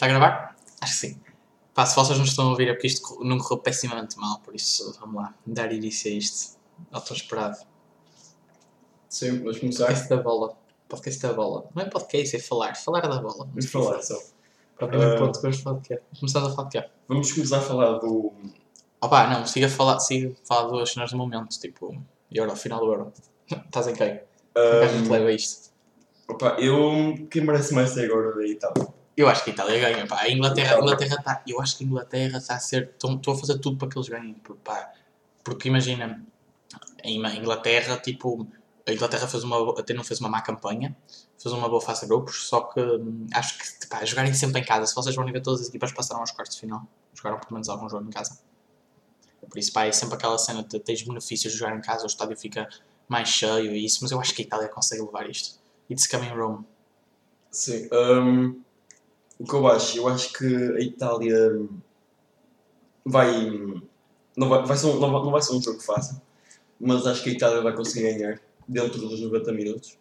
Está a gravar? Acho que sim. Pá, se vocês não estão a ouvir é porque isto não correu pessimamente mal, por isso vamos lá, dar início a isto. Tão esperado. Sim, vamos começar. Podcast da bola. Podcast da bola. Não é podcast, é falar. Falar da bola. Vamos falar só. Para o primeiro ponto que vamos falar de quê? Começamos a falar de quê? Vamos começar a falar do. Opa, não, siga a falar, siga a falar duas cenas do momento, tipo, Euro, final do Euro. Estás em quem? Como é que Um, leva isto? opa, eu. Quem merece mais até agora da Itália? Eu acho que a Itália ganha, pá. A Inglaterra, a Inglaterra está. Eu acho que a Inglaterra está a ser. Estou a fazer tudo para que eles ganhem, pá. Porque imagina, em Inglaterra, tipo. A Inglaterra fez uma, até não fez uma má campanha, fez uma boa fase de grupos, só que hum, acho que pá, jogarem sempre em casa. Se vocês vão ver, todas as equipas passaram aos quartos de final, jogaram pelo menos algum jogo em casa. Por isso, pá, é sempre aquela cena de tens benefícios de jogar em casa, o estádio fica mais cheio e isso, mas eu acho que a Itália consegue levar isto. It's coming Rome. Sim. um, o que eu acho? Eu acho que a Itália vai. Não vai, vai ser um, não, vai, não vai ser um jogo fácil, mas acho que a Itália vai conseguir ganhar dentro dos 90 minutos.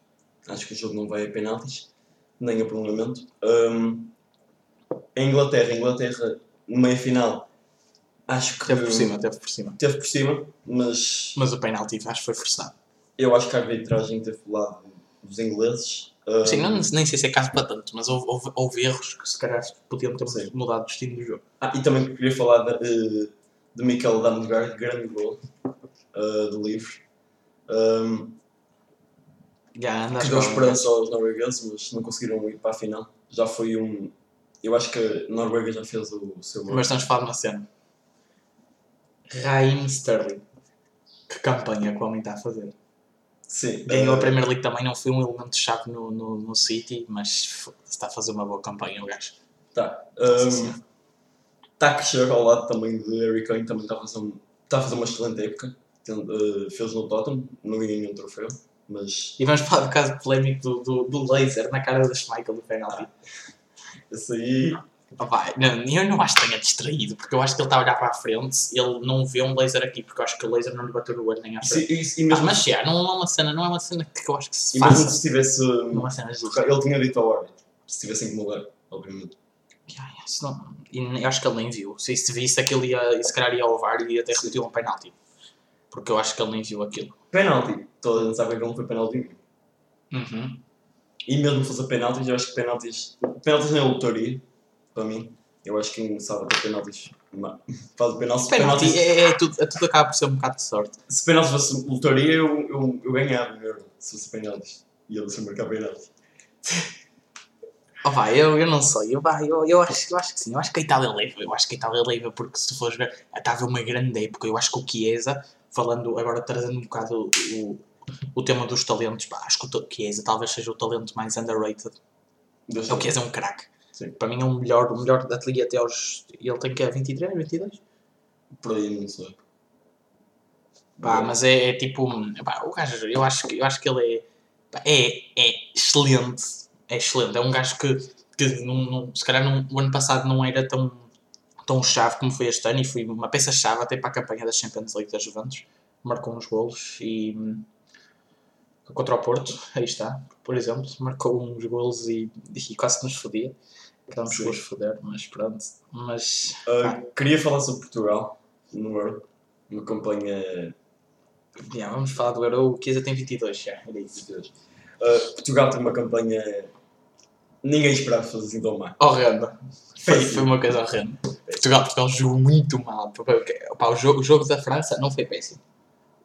Acho que o jogo não vai a penaltis, nem a prolongamento. Um, a Inglaterra, a Inglaterra, no meia final, acho que. Teve por cima, teve por cima. Teve por cima, mas Mas o penalti acho que foi forçado. eu acho que a arbitragem teve do lado dos ingleses. Um, Sim, não, nem sei se é caso para tanto, mas houve, houve, houve erros que se calhar podiam ter Sim. mudado o destino do jogo. Ah, e também queria falar de, de Mikel Damsgaard, grande gol eh, do livro. Um, a que deu esperança aos noruegueses, mas não conseguiram ir para a final. Já foi um. Eu acho que a Noruega já fez o, o seu gol. Mas estamos a falar de uma cena. Raheem Sterling. Que campanha que o homem está a fazer. Sim. Ganhou a eh, Premier League também, não foi um elemento-chave no, no, no City, mas está a fazer uma boa campanha o gajo. Tá. Um. Está a crescer ao lado também de Harry Kane, também está a fazer, um- está a fazer uma excelente época. Tem- eh, fez no Tottenham, não ganhou nenhum troféu, mas E vamos falar do caso polémico do, do, do laser na cara do Schmeichel do penalti. esse aí. Opa, não, eu não acho que tenha distraído, porque eu acho que ele está a olhar para a frente ele não vê um laser aqui, porque eu acho que o laser não lhe bateu no olho nem à frente. e, e Ah, mesmo, mas já, não é uma cena, não é uma cena que eu acho que se e mesmo se tivesse. Não é uma cena justa. Ele tinha dito ao árbitro, se tivessem que mudar, obviamente. Ya, se não- E eu acho que ele nem viu. Se se visse aquilo, ia, se calhar ia ao VAR e ia até repetir um penalti. Porque eu acho que ele nem viu aquilo. Penalti. Toda a gente sabe que não foi penalti. Uhum. E mesmo se fosse penaltis, eu acho que penaltis. Penaltis não é lotaria, para mim. Eu acho que quem sabe ter penaltis faz o penalti. Se Penalti penaltis, é, é tudo, é tudo acaba por ser um bocado de sorte. se penaltis fosse lotaria, eu, eu, eu ganhava um euro. Se fosse penaltis. E ele se marcar penaltis. Oh, vai, eu, eu não sei. Eu, vai, eu, eu, acho, eu acho que sim. Eu acho que a Itália leva. Eu acho que a Itália leva porque se fores ver, está a uma grande época. Eu acho que o Chiesa, falando agora trazendo um bocado o, o tema dos talentos, pá, acho que o Chiesa talvez seja o talento mais underrated. Deixa O Chiesa é um craque. Para mim é o melhor, o melhor da liga até aos. Ele tem que é 23, 22? Por aí, não sei. Pá, mas é, é tipo. Pá, o gajo, eu acho, que- eu acho que ele é. pá, é, é excelente. É excelente. É um gajo que, que não, não- se calhar não- o ano passado não era tão, tão chave como foi este ano e foi uma peça-chave até para a campanha da Champions League da Juventus. Marcou uns golos e. Contra o Porto, aí está, por exemplo, marcou uns golos e, e quase nos fodia. Acabamos Sim. por os foder, mas pronto. Mas. Ah, queria falar sobre Portugal no Euro. Uma campanha. Yeah, vamos falar do Euro. O Chiesa tem 22 já, era isso. Ah, Portugal tem uma campanha. Ninguém esperava fosse assim tão má. horrenda. Foi, foi uma coisa horrenda. Portugal, Portugal jogou muito mal. Pá, o, jogo, o jogo da França não foi péssimo.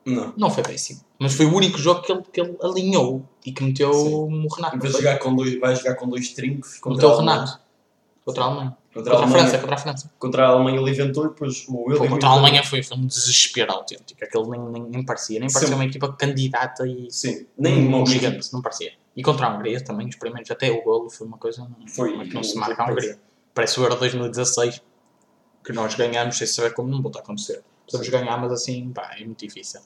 Não. Não foi péssimo. Mas foi o único jogo que ele, que ele alinhou e que meteu Sim. o Renato. Foi? jogar com dois, vai jogar com dois trincos Meteu o. Renato. Contra a Alemanha. Contra, Contra a Alemanha, França. Contra a França. contra a Alemanha ele inventou e depois o William contra a Alemanha foi, foi um desespero autêntico. Aquele nem, nem, nem parecia. Nem parecia Sim. uma equipa candidata e Sim, nem um uma gigante. Não parecia. E contra a Hungria também, os primeiros, até o golo foi uma coisa Foi como é que não se marca a Hungria. Parece o Euro 2016 que nós ganhamos sem saber como não volta a acontecer. Podemos ganhar, mas assim, pá, é muito difícil.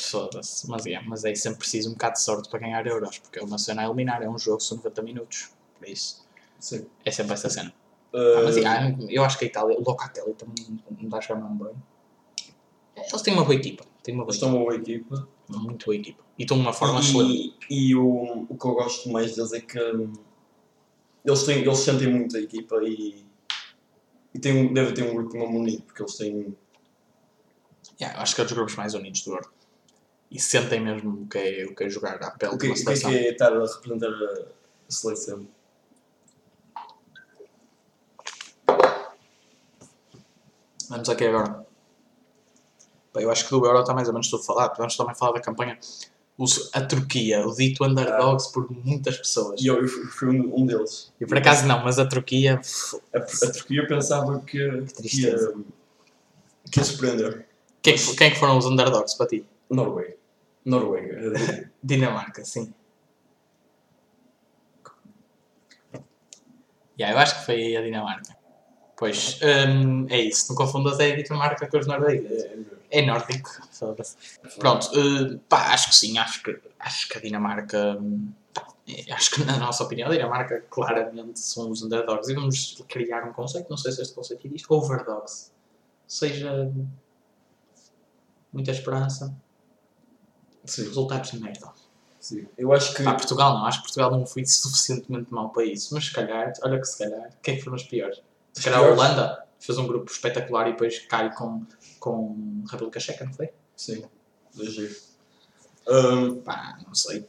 Foda-se. Mas é, mas é sempre preciso um bocado de sorte para ganhar euros, porque é uma cena a eliminar, é um jogo, são 90 minutos. Por isso, Sim. é sempre essa cena. Ah, Ah, mas é, eu acho que a Itália, o Locatelli também não dá a chamar bem. Eles têm uma boa equipa. Têm uma boa eles equipa. estão uma boa equipa. Muito boa equipa. E estão de uma forma excelente. E, o, o que eu gosto mais deles é que hum, eles, têm, eles sentem muito a equipa e, e tem, um- deve ter um grupo mesmo unido, porque eles têm. Yeah, acho que é dos grupos mais unidos do Euro. E sentem mesmo o que é, o que é jogar à pele O que, o que é é estar a representar a seleção? Vamos aqui agora. Bem, eu acho que do Euro está mais ou menos tudo falado. Vamos também falar da campanha. A Turquia, o dito underdogs por muitas pessoas. E eu, eu fui um, um deles. E por acaso não, mas a Turquia. A, a Turquia pensava que, que, ia, que ia surpreender. Quem, é que- quem é que foram os underdogs para ti? Noruega. Noruega. Dinamarca, sim. Yeah, eu acho que foi a Dinamarca. Pois, hum, é isso. Não confundas é a Dinamarca com os noruegueses. É, É nórdico. Pronto, eh, pá, acho que sim, acho que, acho que a Dinamarca. hum, pá, eh, acho que, na nossa opinião, a Dinamarca claramente são os underdogs. E vamos criar um conceito, não sei se este conceito existe, overdogs. Ou seja, muita esperança, Sim, resultados de merda. sim. Eu acho que. Pá, Portugal não, acho que Portugal não foi suficientemente mal para isso, mas se calhar, olha que se calhar, o que é foram os piores? Se calhar a? Holanda fez um grupo espetacular e depois cai com, com República Checa, não foi? Sim, giro. Ahm, Pá, não sei.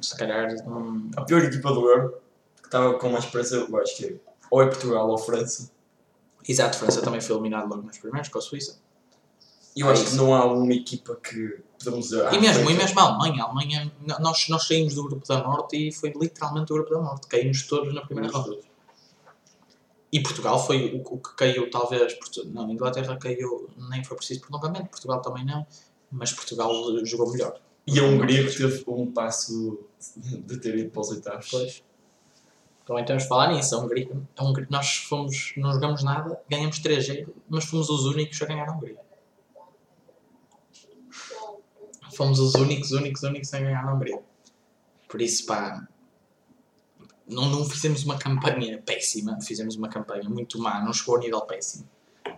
Se calhar. hum, a pior equipa do Euro, que estava com mais esperança, eu acho que é ou é Portugal ou França. Exato, França também foi eliminado logo nos primeiros com a Suíça. E eu É acho isso. que não há uma equipa que podemos dizer. ah, e mesmo, foi- e mesmo a Alemanha. A Alemanha, nós, nós saímos do grupo da morte e foi literalmente o grupo da morte. Caímos todos na primeira ronda. E Portugal foi o, que caiu, talvez. Não, Inglaterra caiu, nem foi preciso prolongamento. Portugal também não. Mas Portugal jogou melhor. E a Hungria que teve um passo de ter ido para os oitavos. Pois. Temos de falar nisso. A Hungria, a Hungria- nós fomos, não jogamos nada, ganhamos 3-0, mas fomos os únicos a ganhar a Hungria. Fomos os únicos, únicos, únicos a ganhar a Hungria. Por isso, pá, não, não fizemos uma campanha péssima, fizemos uma campanha muito má, não chegou ao nível péssimo.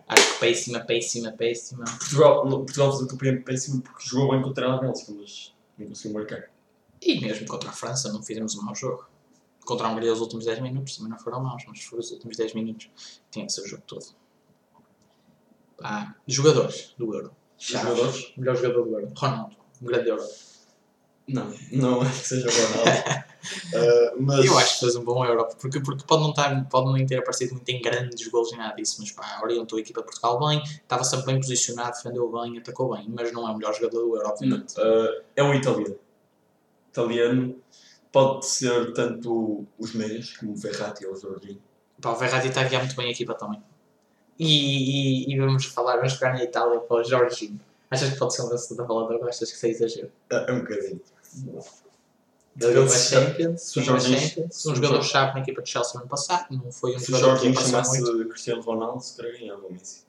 Acho que péssima, péssima, péssima. Portugal, Portugal fez um campeonato péssimo porque jogou bem contra a Bélgica, mas não conseguiu marcar. E mesmo contra a França não fizemos um mau jogo. Contra a Hungria os últimos 10 minutos também não foram maus, mas foram os últimos 10 minutos. Tinha que ser o jogo todo. Pá, jogadores do Euro. Jogadores? Melhor jogador do Euro. Ronaldo. Um grande Euro. Não, não acho que seja o Ronaldo. Ah, mas Eu acho que fez um bom Euro, porque, porque pode, não estar, pode não ter aparecido muito em grandes golos e nada disso, mas pá, orientou a equipa de Portugal bem, estava sempre bem posicionado, defendeu bem, atacou bem, mas não é o melhor jogador do Euro, obviamente. ah, é um italiano. Italiano pode ser tanto os meias, como o Verratti ou o Jorginho. Pá, o Verratti está a guiar muito bem a equipa também. E, e, e vamos falar, vamos ficar na Itália para o Jorginho. Achas que pode ser um vencedor da bola de ouro ou achas que isso é exagero? Ah, é um bocadinho. Ele ganhou a se- Champions, se Champions, se um o jogador Jorginho- chave na equipa de Chelsea no ano passado, não foi um Se jogador que Jorginho muito. chamasse Cristiano Ronaldo, se calhar ganhava o Messi.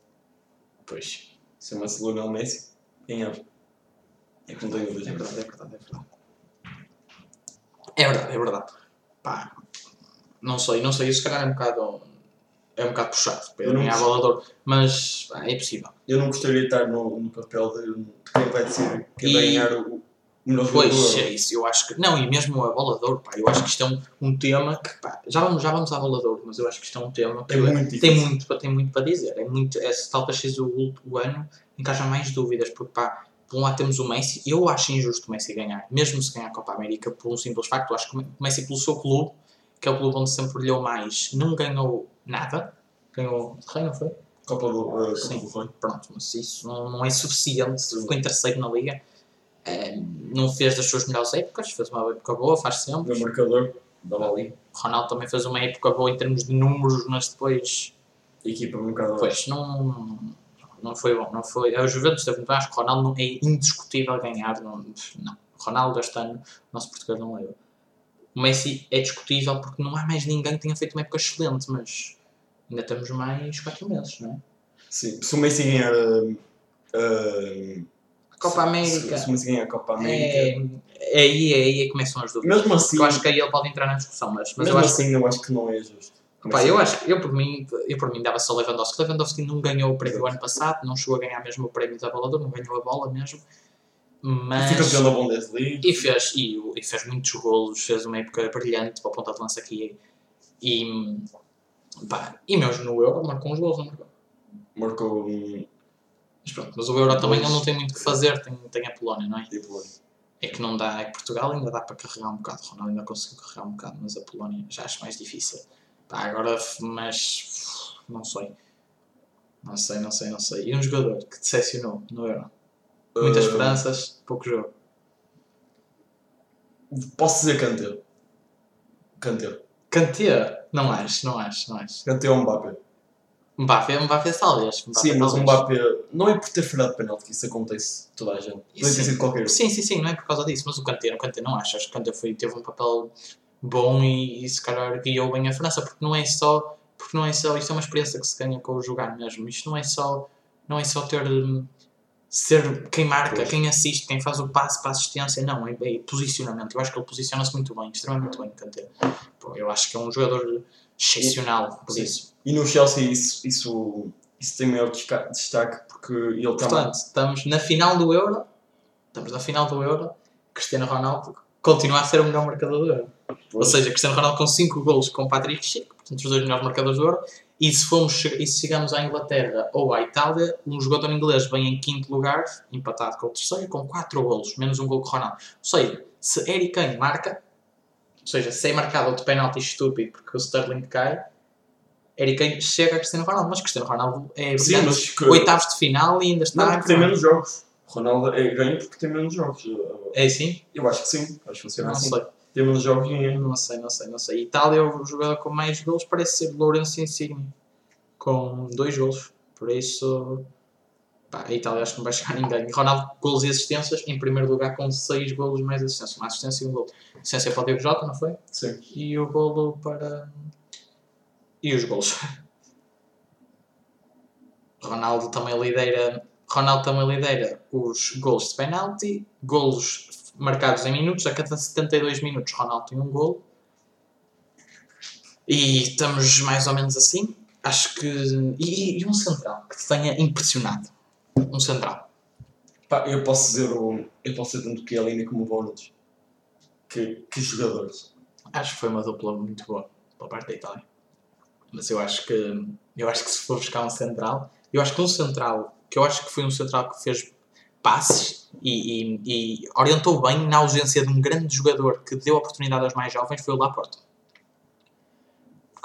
Pois, Se chamasse Lionel Messi, ganhava. É que não tenho é dúvida. verdade, é verdade, é verdade. É verdade, é verdade. Pá, não sei, não sei, isso se calhar é um bocado, é um bocado puxado Eu não ganhar a sei. bola de ouro, mas pá, é possível. Eu não gostaria de estar no, no papel de quem vai decidir quem vai E- ganhar o, o melhor Pois, é isso, eu acho que. Não, e mesmo a bola de ouro, pá, eu acho que isto é um, um tema que, pá, já vamos, já vamos à bola de ouro, mas eu acho que isto é um tema que É muito tem, muito, para- tem muito para dizer. É muito, é, talvez seja o, ult- o ano em que haja mais dúvidas, porque, pá, por um lado temos o Messi, eu acho injusto o Messi ganhar, mesmo se ganhar a Copa América, por um simples facto, eu acho que o Messi, pelo seu clube, que é o clube onde sempre brilhou mais, não ganhou nada, ganhou não foi? Copa do, uh, Copa Sim. do Rei. pronto, mas isso não, não é suficiente. Ficou em terceiro na liga, eh, não fez das suas melhores épocas, fez uma época boa, faz sempre. Meu marcador, dava ali. O Ronaldo também fez uma época boa em termos de números, mas depois, A equipa um bocado pois, não, não foi bom. Não foi. A Juventus esteve muito acho que o Ronaldo não, é indiscutível ganhar. Não, não. O Ronaldo este ano, o nosso português não leva. O Messi é discutível porque não há mais ninguém que tenha feito uma época excelente, mas ainda temos mais 4 meses, não é? Sim. Se o Messi ganhar uh, uh, Copa se- América. Se, se ganhar a Copa América. É, é aí, é aí é que começam as dúvidas. Mesmo assim, Eu acho que aí ele pode entrar na discussão, mas, mas mesmo eu assim eu acho que não é justo. que, eu acho que eu por mim, eu por mim dava só Lewandowski. Lewandowski não ganhou o prémio do Exato. ano passado, não chegou a ganhar mesmo o prémio da bola não ganhou a bola mesmo. E Mas Fica campeão da Bundesliga. e fez, e, e fez muitos golos, fez uma época brilhante para a ponta de lança aqui E, pá, e mesmo no Euro marcou uns gols, não marcou? Marcou um. Mas pronto, mas o Euro também ele não tem muito o que fazer, tem, tem a Polónia, não é? Tipo, É que não dá, é que Portugal ainda dá para carregar um bocado, o Ronaldo ainda conseguiu carregar um bocado, mas a Polónia já acho mais difícil. Pá, agora, mas não sei. Não sei, não sei, não sei. E um jogador que decepcionou no Euro? Muitas uh, esperanças, pouco jogo. Posso dizer Kanté. Kanté. Kanté? Não acho, não acho, não acho. Kanté é um Mbappé. Mbappé, Mbappé talvez. Mbappé, Sim, mas um. Mbappé não é por ter falhado penalti que isso acontece toda a gente. Podia ter Sim. sido qualquer. Sim, sim, sim, não é por causa disso, mas o Kanté, o Kanté não acho. Acho que o Kanté foi, teve um papel bom e, e se calhar guiou bem a França, porque não é só, porque não é só, isto é uma experiência que se ganha com o jogar mesmo. Isto não é só, não é só ter hum, ser quem marca, Pois. quem assiste, quem faz o passe para a assistência, não, é, é posicionamento. Eu acho que ele posiciona-se muito bem, extremamente bem, Kanté. Pô, eu acho que é um jogador excepcional por isso. E no Chelsea isso, isso, isso tem maior destaque porque ele está Portanto, estamos na final do Euro, estamos na final do Euro, Cristiano Ronaldo continua a ser o melhor marcador do Euro. Ou seja, Cristiano Ronaldo com 5 golos com Patrick Schick, portanto os dois melhores marcadores do Euro, e se, formos, che- e se chegamos à Inglaterra ou à Itália, um jogador inglês vem em quinto lugar, empatado com o terceiro, com 4 golos, menos um gol com Ronaldo. Ou seja, se Harry Kane marca, ou seja, se é marcado outro penalti estúpido porque o Sterling cai, Harry Kane chega a Cristiano Ronaldo, mas Cristiano Ronaldo é Sim, brilhante. mas que- oitavos de final e ainda está. Não, porque tem menos jogos. Ronaldo é, ganha porque tem menos jogos. É assim? Eu acho que sim. Acho que funciona Não assim. sei. Tem menos jogos e ganha. Não sei, não sei, não sei. Itália, o jogador com mais gols parece ser Lourenço Insigne, com dois gols. Por isso, pá, a Itália acho que não vai chegar ninguém. Ronaldo, gols e assistências, em primeiro lugar com seis golos mais assistências. Uma assistência e um gol. Assistência para o Diego Jota, não foi? Sim. E o golo para. E os golos. Ronaldo também lidera. Ronaldo também lidera os golos de penalti, golos marcados em minutos, a cada 72 minutos Ronaldo tem um golo. E estamos mais ou menos assim. Acho que. E, e um central que te tenha impressionado. Um central. Pá, eu posso dizer o. Eu posso dizer tanto o Chiellini como o Bonucci. Que, que jogadores. Acho que foi uma dupla muito boa pela parte da Itália. Mas eu acho que eu acho que se for buscar um central, eu acho que um central, que eu acho que foi um central que fez passes e, e- e orientou bem na ausência de um grande jogador que deu oportunidade aos mais jovens foi o Laporte.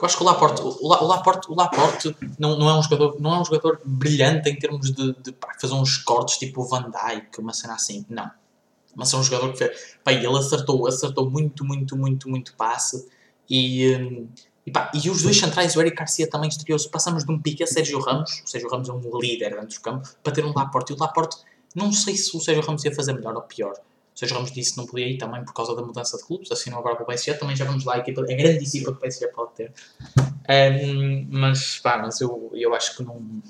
Eu acho que o Laporte, o, La- o Laporte, o Laporte não, não, é um jogador, não é um jogador brilhante em termos de, de pá, fazer uns cortes tipo o Van Dijk, uma cena assim. Não. Mas é um jogador que fez, Pá, ele acertou, acertou muito, muito, muito, muito passe. E, hum, e, pá, e os dois centrais, o Eric Garcia também estreou-se. Passamos de um pique a Sérgio Ramos, o Sérgio Ramos é um líder dentro do campo, para ter um Laporte. E o Laporte, não sei se o Sérgio Ramos ia fazer melhor ou pior. O Sérgio Ramos disse que não podia ir também por causa da mudança de clubes, assinou agora com o PSG. Também já vamos lá, a, equipa, a grande equipa que o PSG pode ter. Hum, mas, pá, mas eu, eu acho que não.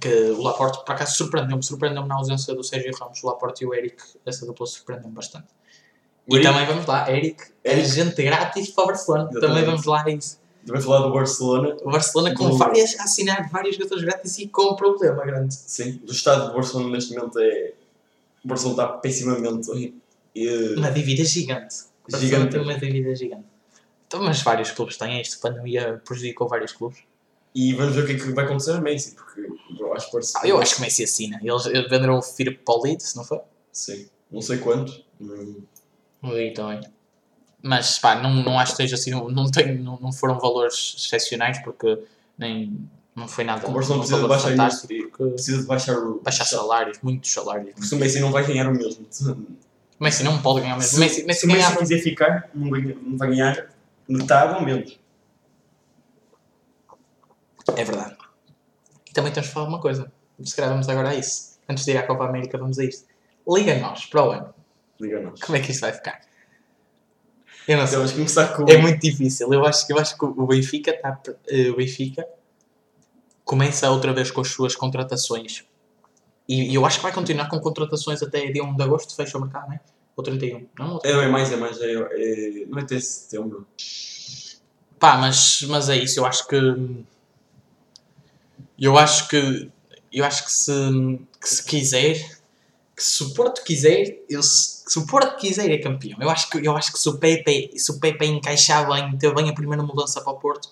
Que o Laporte, por acaso, surpreendeu-me. Surpreendeu-me na ausência do Sérgio Ramos. O Laporte e o Eric, essa dupla surpreendeu-me bastante. O E também vamos lá, Eric, Eric- agente grátis para o Barcelona. Exatamente. Também vamos lá a isso. Também falar do Barcelona. O Barcelona com Do- várias, a assinar vários jogadores grátis e com um problema grande. Sim. Do estado do Barcelona neste momento é. O Barcelona está pessimamente. E, Uma dívida gigante. O Barcelona Gigante. tem uma dívida gigante. Então, mas vários clubes têm isto. A pandemia prejudicou vários clubes. e vamos ver o que é que vai acontecer a Messi, porque eu acho que o Ah, Barcelona. eu acho que o Messi assina. Eles, eles venderam o Firpo para o Leeds, não foi? Sim. Não sei quanto. Hum, E também. Mas pá, não, não acho que esteja assim. Não, não, não, não foram valores excepcionais porque nem. Não foi nada. O Barcelona um precisa de baixar fantástico. Porque Precisa de baixar o. baixar salários, muitos salários. Porque se o Messi não vai ganhar o mesmo. O Messi não pode ganhar mesmo. se, Messi, Messi se o Messi quiser ficar, não, ganha, não vai ganhar metade ou menos. É verdade. E também temos que falar uma coisa. Se calhar vamos agora a isso. Antes de ir à Copa América, vamos a isto. Liga nós para o ano. Nós. Como é que isto vai ficar? Eu não sei. Vamos começar com. É muito difícil. Eu acho, eu acho que o Benfica está. O Benfica começa outra vez com as suas contratações. E, e eu acho que vai continuar com contratações até dia 1 de agosto, fecha o mercado, não é? Ou 31. Não, ou É, é mais, é mais. É, é, não é até setembro. Pá, mas, mas é isso, eu acho que. Eu acho que. Eu acho que se, que se quiser. que se o Porto quiser, eu, se se o Porto quiser é campeão. Eu acho que, eu acho que se, o Pepe, se o Pepe encaixar bem, ter bem a primeira mudança para o Porto,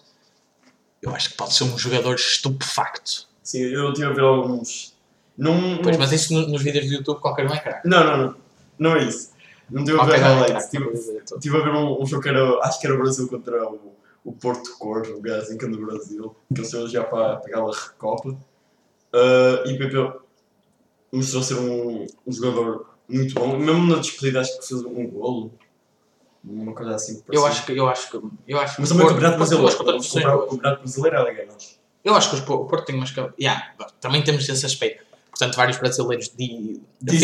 eu acho que pode ser um jogador estupefacto. Sim, eu tive a ver alguns. Não, Pois, não, mas isso no- nos vídeos do YouTube qualquer um é craque. não, não, não. Não é isso. Não tive a ver é highlights. craque. Tive, a ver um, um jogo que era. Acho que era o Brasil contra o, o Porto Cor, o gajo assim, do Brasil. Que eles foram já para pegar a Recopa. Ah, e o Pepe mostrou ser um, um jogador muito bom. Mesmo na despedida, acho que fez um golo. Uma coisa assim. Eu acho que, eu acho que, eu acho Mas também o Campeonato Brasileiro. as O Campeonato- Brasileiro é legal. nós. Eu acho que o Porto tem umas. Yeah, também temos esse aspecto. Portanto, vários brasileiros Dizem-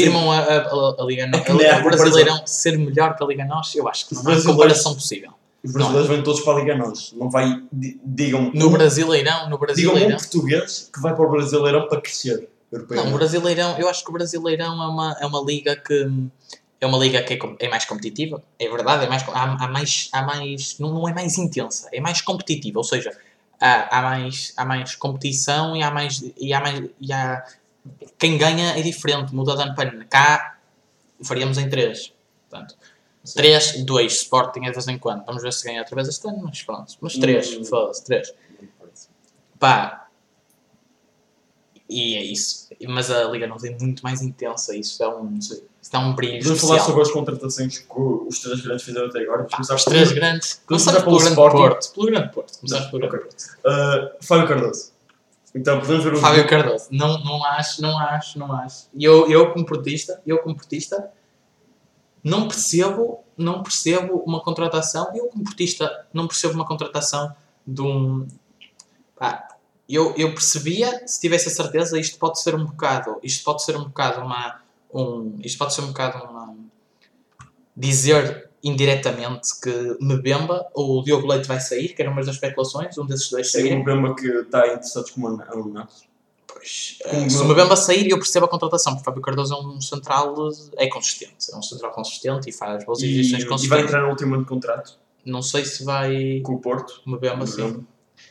afirmam a, a, a, a Liga É nem há o Brasileirão ser melhor que a Liga Nossa. Eu acho que não há comparação possível. Os brasileiros vêm todos para a Liga Nós. Não vai. di- Digam. No Brasileirão, no Digam um Brasileirão. português que vai para o Brasileirão para crescer. Europeu. Não, o Brasileirão, eu acho que o Brasileirão é uma, é uma liga que é uma liga que é, é mais competitiva, é verdade, é mais, há, há mais, há mais não, não é mais intensa, é mais competitiva, ou seja, há, há, mais, há mais competição e há mais e há mais e há, quem ganha é diferente, muda de ano para ano. Cá faríamos em 3. Portanto, 3, 2, Sporting é de vez em quando. Vamos ver se ganha outra vez este ano, mas pronto. Mas 3, Hum. foda-se, 3. Pá. E é isso. Mas a Liga não é muito mais intensa. Isso dá um, isso dá um brilho Vamos falar sobre as contratações que os três grandes fizeram até agora. Começar os por- três grandes. Vamos Começamos pelo pelo Grande. Porto. Pelo Grande Porto. Começamos pelo Grande. Porto. Uh, Fábio Cardoso. Então, podemos ver o Fábio Cardoso. Não, não acho, não acho, não acho. E Eu, eu como portista, eu como portista, não percebo, não percebo uma contratação. Eu como portista não percebo uma contratação de um. Pá, eu, eu percebia, se tivesse a certeza, isto pode ser um bocado, isto pode ser um bocado uma, um, isto pode ser um bocado uma, dizer indiretamente que Mbemba ou o Diogo Leite vai sair, que eram umas das especulações, um desses dois Tem saírem. um problema que está interessado com o Anato. Pois, Como eh, se o Mbemba sair, eu percebo a contratação, porque Fábio Cardoso é um central, é consistente, é um central consistente e faz boas exibições e vai consistentes. entrar no último ano de contrato Não sei se vai com o Porto. o Mbemba sim.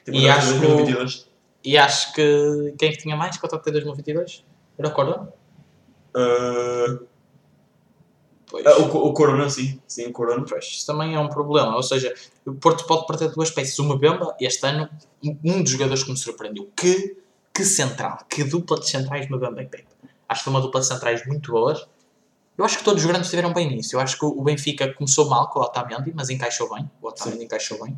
Tem E acho que o- 2022. E acho que quem é que tinha mais contrato até 2022? Era o Corona? Uh, ah, o, o Corona, sim. Sim, o Corona. Pois, isso também é um problema. Ou seja, o Porto pode perder duas peças. O Mbemba, este ano, um- dos jogadores que me surpreendeu. Que, que central, que dupla de centrais Mbemba e Pepe. Acho que foi uma dupla de centrais muito boas. Eu acho que todos os grandes estiveram bem nisso. Eu acho que o Benfica começou mal com o Otamendi, mas encaixou bem. O Otamendi encaixou bem.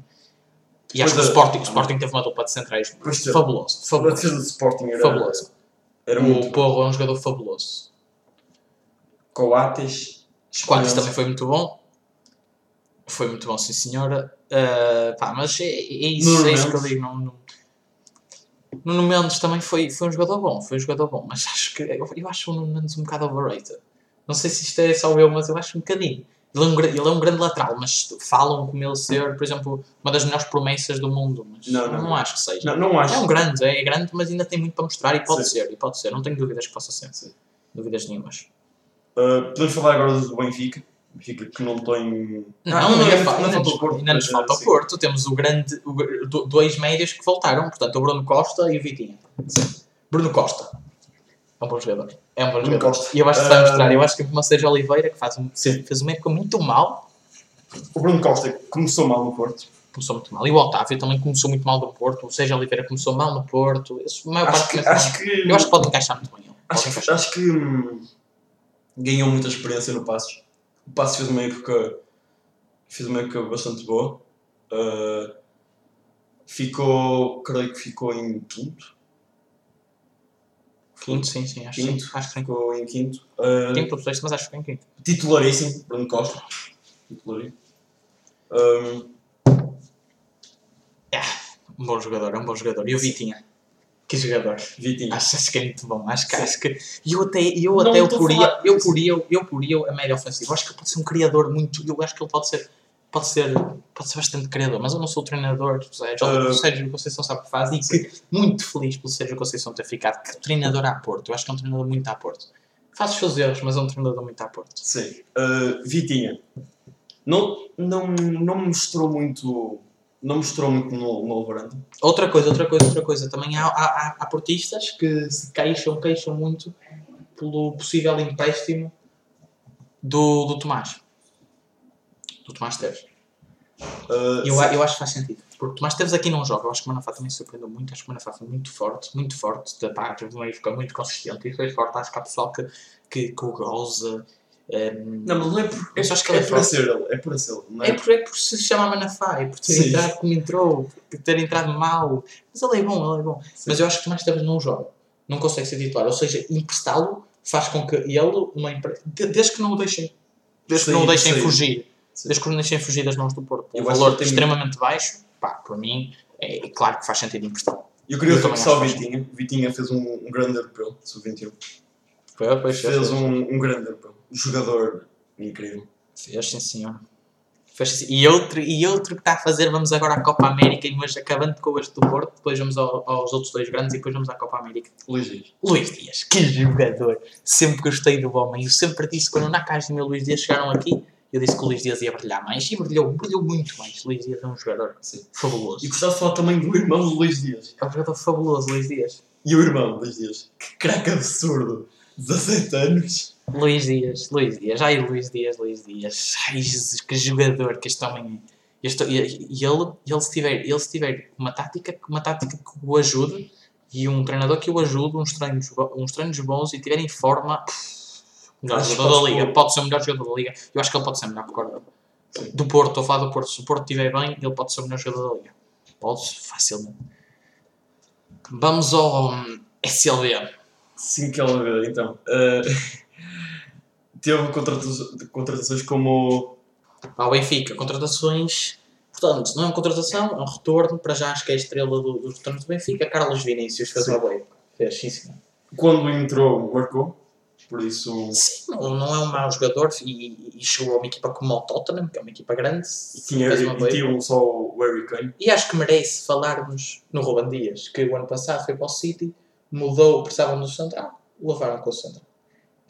E acho que o. Sporting, o Sporting teve uma dupla de centrais fabuloso. A fabuloso. defesa do Sporting era, Fabuloso. era O muito. Porro é um jogador fabuloso. Coates. Quadros também foi muito bom. Foi muito bom, sim senhora. Uh, pá, mas é, é isso, Nuno é isso que eu digo. Não, não... Nuno Mendes também foi, foi um jogador bom, foi um jogador bom, mas acho que eu, eu acho o Nuno Mendes um bocado overrated. Não sei se isto é só eu, mas eu acho um bocadinho. Ele é um, ele é um grande lateral, mas falam como ele ser, por exemplo, uma das melhores promessas do mundo. Mas Não, não, não, não. acho que seja. Não, não acho. É um grande, é grande, mas ainda tem muito para mostrar e pode Sim. ser, e pode ser. Não tenho dúvidas que possa ser. Sim. Dúvidas nenhumas. Uh, podemos falar agora do Benfica. Benfica que não tem. Não, Ah, ainda, ainda fa- falta ainda nos, Porto, ainda nos falta o sim. Porto. Temos o grande, o dois médios que voltaram, portanto, o Bruno Costa e o Vitinha. Bruno Costa. É um bom jogador. É um bom jogador. E eu acho que se vai Ah, mostrar. Eu acho que o Macejo Oliveira, que faz um, fez uma época muito mal, O Bruno Costa começou mal no Porto. começou muito mal. E o Otávio também começou muito mal no Porto. O Sérgio Oliveira começou mal no Porto. Maior Acho que, acho que, Eu acho que pode encaixar muito bem. acho, encaixar. acho que hum, ganhou muita experiência no Passos. O Passos fez uma época, fez uma época bastante boa. Uh, ficou, creio que ficou em quinto. Quinto, sim, sim. Acho, que sim. Quinto. acho que sim. Ficou em quinto. Uh, Quinto sexto, mas acho que foi em quinto. titularíssimo, Bruno Costa. Titularíssimo. Um, Um bom jogador, é um bom jogador. E o Vitinha? Que jogador. Vitinho. Acho, acho que é muito bom. Acho que, acho que e eu até, eu até eu poria, falar- eu poria, eu poria a média ofensiva. Acho que ele pode ser um criador muito. Eu acho que ele pode ser, pode ser, pode ser bastante criador. Mas eu não sou o treinador. O Sérgio, Uh, o Sérgio Conceição sabe o que faz e que muito feliz pelo Sérgio Conceição ter ficado. Que treinador à Porto. Eu acho que é um treinador muito à Porto. Faz os seus erros, mas é um treinador muito à Porto. Sim. Uh, Vitinha. Não, não, não mostrou muito. Não mostrou muito no, no. Outra coisa, outra coisa, outra coisa. Também há, há, há- há portistas que se queixam, queixam muito pelo possível empréstimo do, do Tomás. Do Tomás Teves. Uh, Eu, sim. eu acho que faz sentido. Porque Tomás Teves aqui não joga. Eu acho que o Manafá também surpreendeu muito. Acho que o Manafá foi muito forte, muito forte. Da parte do meio ficou muito consistente. E foi forte. Acho que há pessoal que, que, que o goza. ehm, Não, mas não é por, Mas acho que é, é por ser ele. É por ser ele. É, É por, é por se chamar Manafá, é por ter Sim. entrado como entrou, por ter entrado mal. Mas ele é bom, ele é bom. Sim. Mas eu acho que Tomás Teves não joga. Não consegue ser titular. Ou seja, emprestá-lo faz com que ele, uma empre... de- desde que não o deixem, desde que não o Sim, deixem sim. fugir, Sim. Desde que não o deixem fugir das mãos do Porto, Eu acho valor tem- extremamente baixo, pá, para mim, é, é claro que faz sentido emprestá-lo. Eu queria reforçar o Vitinha. Vitinha fez um, um grande europeu, sub-21. Foi, pois, Fez um, um grande europeu. Um jogador incrível. Fez, sim senhor. E, outro, e outro que está a fazer, vamos agora à Copa América, mas acabando com este do Porto, depois vamos ao- aos outros dois grandes e depois vamos à Copa América. Luís Dias. Luís Dias, que jogador! Sempre gostei do homem. Eu sempre disse quando o Nakajima e o Luís Dias chegaram aqui, eu disse que o Luís Dias ia brilhar mais e brilhou, brilhou muito mais. Luís Dias é um jogador Sim. fabuloso. E gostava de falar também do irmão do Luís Dias. É um jogador fabuloso, Luís Dias. E o irmão do Luís Dias. Que craque absurdo. 17 anos. Luís Dias, Luís Dias, ai Luís Dias, Luís Dias, ai Jesus, que jogador que este homem é. Este, e, ele, ele, se tiver, ele se tiver uma tática, uma tática que o ajude e um treinador que o ajude, uns treinos, uns treinos bons e tiver em forma, pff, melhor Acho jogador da Liga, pode ser o melhor jogador da Liga. Eu acho que ele pode ser o melhor. Sim. Do Porto, estou a falar do Porto, se o Porto estiver bem, ele pode ser o melhor jogador da Liga. Pode, facilmente. Vamos ao hum, SLB. Sim, que ela vê, então. Uh, teve contratações, contratações como. ao Benfica, contratações. Portanto, não é uma contratação, é um retorno. Para já, acho que é a estrela do, dos retornos do Benfica. Carlos Vinícius fez Sim. uma boa. Fez, sim, senhor. Quando entrou, marcou. Por isso. Sim, não, não é um mau jogador e, e chegou a uma equipa como o Tottenham, que é uma equipa grande. E tinha, e tinha só o Harry Kane. E acho que merece falarmos no Ruben Dias, que o ano passado foi para o City, mudou, precisavam do central, levaram com o central.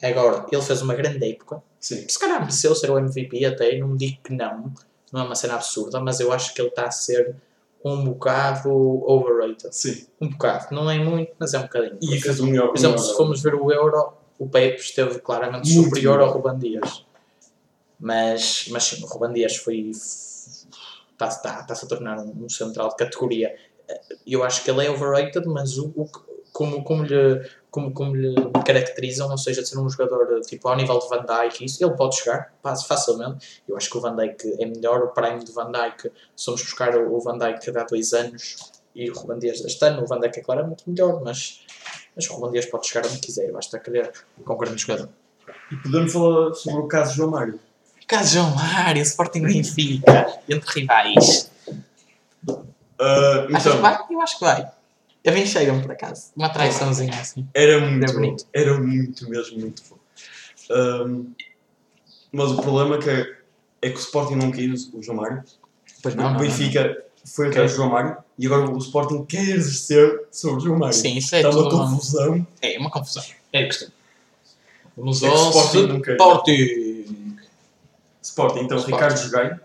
Agora, ele fez uma grande época, Sim. se calhar mereceu ser o MVP até, não digo que não, não é uma cena absurda, mas eu acho que ele está a ser um bocado overrated. Sim. Um bocado, não é muito, mas é um bocadinho. E fez o melhor. Por exemplo, se formos ver o Euro, o Pepe esteve claramente Muito superior melhor. ao Ruban Dias. Mas, mas sim, o Ruban Dias foi. está-se tá, tá-se a tornar um, um central de categoria. Eu acho que ele é overrated, mas o, o- como, como, lhe, como, como lhe caracterizam, ou seja, de ser um jogador tipo ao nível de Van Dijk, isso, ele pode chegar fa- facilmente. Eu acho que o Van Dijk é melhor, o prime de Van Dijk, se formos buscar o Van Dijk há dois anos e o Ruban Dias deste ano, o Van Dijk é claramente melhor, mas, mas Dias pode chegar onde quiser, basta querer com um grande jogador. E podemos falar sobre o caso João Mário. Caso João Mário, Sporting Benfica, entre rivais. Ah, Achas que então, vai? Eu acho que vai. A mim chega-me por acaso. Uma traiçãozinha assim. era muito bom. bonito. Era muito mesmo, muito bom. Ahm, mas o problema é que, é que o Sporting não quis o João Mário. Pois o Benfica foi atrás do João Mário e agora o Sporting quer exercer sobre o João Mário. Sim, isso é Está uma tudo uma, confusão. é uma confusão. É questão. Vamos É o ao Sporting quer. Sporting. Sporting, então, Sporting. Ricardo Jogai.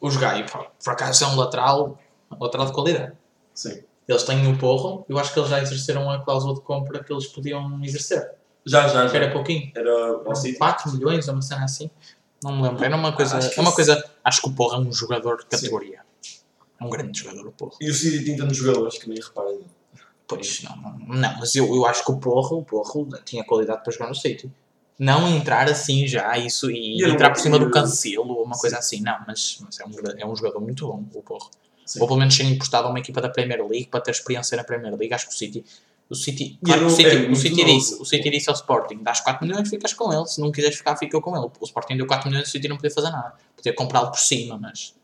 Os Gai, por, acaso, é um lateral, um lateral de qualidade. Sim. Eles têm o porro, eu acho que eles já exerceram a cláusula de compra que eles podiam exercer. Já, já, Que era já. pouquinho. Era o City. 4 milhões uma cena assim. Não me lembro. Era uma coisa. acho que é uma coisa. Acho que o Porra é um jogador de categoria. É um grande jogador, o Porra. E o City tem tantos jogadores que nem reparem. Pois, não, não, não, mas eu, eu acho que o Porro, o Porro tinha qualidade para jogar no sítio. Não entrar assim já isso e E entrar por cima do cancelo ou uma coisa assim, não, mas, mas é, um, jogador- é um jogador muito bom, o Porro. Sim. Ou pelo menos ser emprestado a uma equipa da Premier League para ter experiência na Premier League. Acho que o City. O City, claro, o City, é o City disse, o City disse ao Sporting: dás 4 milhões, ficas com ele. Se não quiseres ficar, fica com ele. O Sporting deu 4 milhões e o City não podia fazer nada. Podia comprá-lo por cima, mas.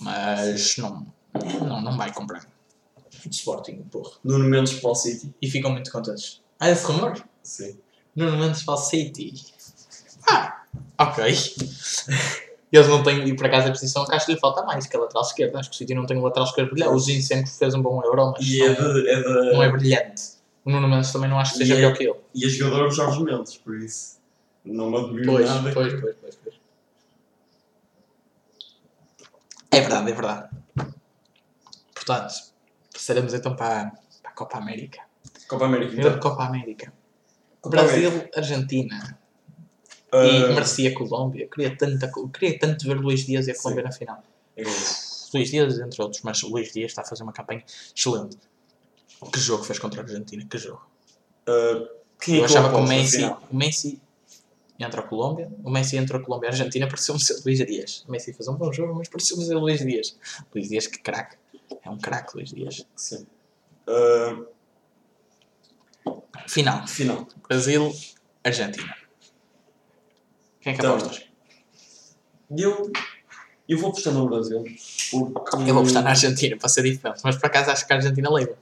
Mas não, não, não vai comprar. Sporting, porra. Nuno Mendes para o City. E ficam muito contentes. Ah, esse rumor? Sim. Nuno Mendes para o City. Ah, ok. Eles não têm, e por acaso a posição que acho que lhe falta mais, que é a lateral esquerda. Acho que o City não tem um lateral esquerdo brilhante. O Zinchenko fez um bom euro, mas E é não, de, é de, não é brilhante. O Nuno Mendes também não acho que seja E é- melhor que ele. E é jogador Jorge Mendes, por isso. Não me admiro Pois, nada. pois, pois, pois, pois. É verdade, é verdade. Portanto, passaremos então para, para a Copa América. Copa América, então. Copa América. Copa América. Brasil, Argentina. Ah, E merecia Colômbia. Queria, tanta, queria tanto ver Luís Dias e a Colômbia na final. é. Luís Dias, entre outros, mas o Luís Dias está a fazer uma campanha excelente. Que jogo fez contra a Argentina? Que jogo? Quem é Eu que achava que o Messi, o Messi entra a Colômbia, o Messi entra a Colômbia a Argentina, pareceu-me ser Luís Dias. O Messi fez um bom jogo, mas pareceu-me ser Luís Dias. Luís Dias, que craque. É um craque, Luís Dias. Sim. Ah, Final. final. Brasil, Argentina. Quem é que Então, apostas? Eu, eu vou apostar no Brasil. Porque... Eu vou apostar na Argentina, para ser diferente. Mas por acaso acho que a Argentina leva.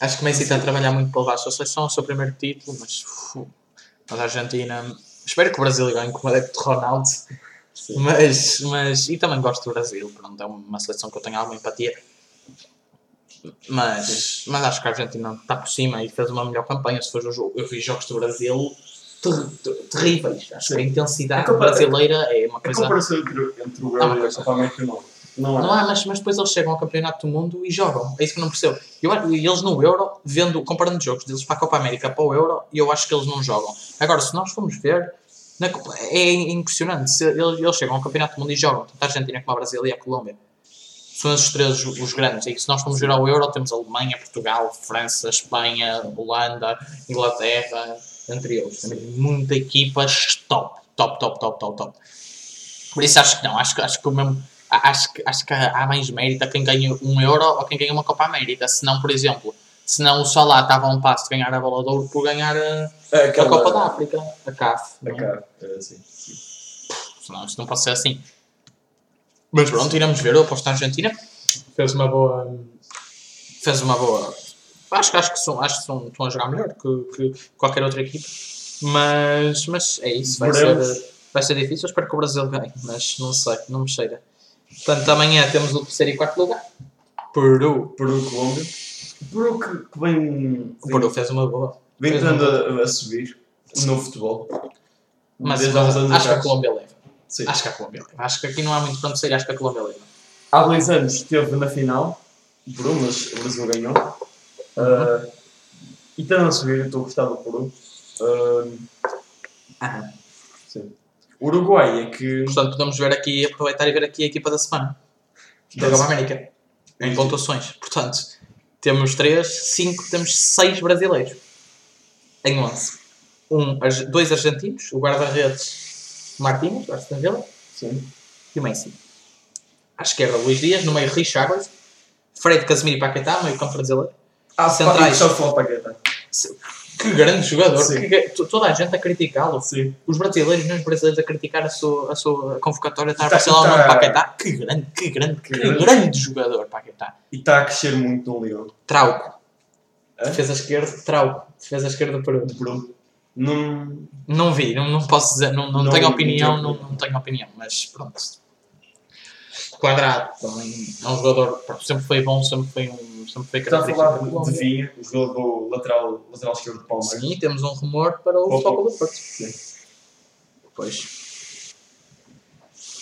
Acho que o Messi está a trabalhar muito para levar a sua seleção, o seu primeiro título, mas, fu, mas a Argentina. Espero que o Brasil ganhe com o adepto de Ronaldo. Sim. Mas, mas. E também gosto do Brasil, pronto, é uma seleção que eu tenho alguma empatia. Mas, mas acho que a Argentina está por cima e fez uma melhor campanha. Se for o jogo, eu vi jogos do Brasil ter- ter- terríveis. Acho que a intensidade A brasileira é uma A coisa. comparação entre, entre o É Brasil e a. Copa América não. Não é. Não há, mas, mas depois eles chegam ao Campeonato do Mundo e jogam. É isso que eu não percebo. Eu, e eles no Euro, vendo, comparando jogos deles para a Copa América para o Euro, eu acho que eles não jogam. Agora, se nós formos ver, na é impressionante. Se eles, eles chegam ao Campeonato do Mundo e jogam, tanto a Argentina como a Brasil e a Colômbia. São esses três os, grandes. E se nós formos ver ao Euro, temos Alemanha, Portugal, França, Espanha, Holanda, Inglaterra, entre. Temos muita equipas top, top, top, top, top, top. Por isso acho que não, acho, acho que o mesmo. A- Acho que, acho que há mais mérito a quem ganha um Euro ou a quem ganha uma Copa América. Se não, por exemplo, se não o Salah estava a um passo de ganhar a bola de ouro por ganhar a, É a aquela- Copa da África, a CAF. A é? cara, era assim. Senão isto não pode ser assim. Mas pronto, iremos ver. Eu aposto na Argentina. Fez uma boa. Fez uma boa. Acho, que- acho que, são, acho que são, estão a jogar melhor que, que qualquer outra equipe. Mas, mas é isso. Vai Veremos. ser, vai ser difícil. Eu espero que o Brasil ganhe. Mas não sei, não me cheira. Portanto, amanhã temos o terceiro e quarto lugar. Peru. Peru, Colômbia. Peru que, que vem, O Peru fez uma boa. vem uma a, a subir no futebol. Mas, mas acho que a atrás. Colômbia leva. Sim. Acho que a Colômbia leva. Acho que aqui não há muito para onde sair. Acho que a Colômbia leva. Há dois anos esteve na final, o Peru, mas o Brasil ganhou. Ah, e estando a subir, eu estou a gostar do Peru. Ah, Aham. sim. Uruguai é que. Portanto, podemos ver aqui, aproveitar e ver aqui a equipa da semana da Copa América em pontuações. Portanto, temos 3, 5, temos 6 brasileiros em 11. Um, dois argentinos, o guarda-redes Martínez, do Aston Villa, Sim. e o Messi. À esquerda, Luís Dias, no meio, Richarlison, Fred Casemiro e Paquetá, meio campo brasileiro. Ah, Centrais. Só Paquetá. Que grande jogador, que toda a gente a criticá-lo. Os brasileiros, não os brasileiros a criticar a sua, a sua convocatória, está a Tá- aparecer lá o nome tá- de Paquetá. Que grande, que grande, que, Que grande. grande jogador, Paquetá. E está a crescer muito no Leão. Trauco. Defesa esquerda, Trauco. Defesa esquerda Peru. Não. Não vi, não, não posso dizer, não, não, Não- tenho opinião, não, não tenho opinião, mas pronto. Quadrado também é um jogador, sempre foi bom, sempre foi um. Sempre foi Está a falar de, de Colômbia. Vinha, o jogador do lateral, lateral esquerdo de Palmeiras. Sim, temos um rumor para o. Futebol do Porto. Sim. Pois.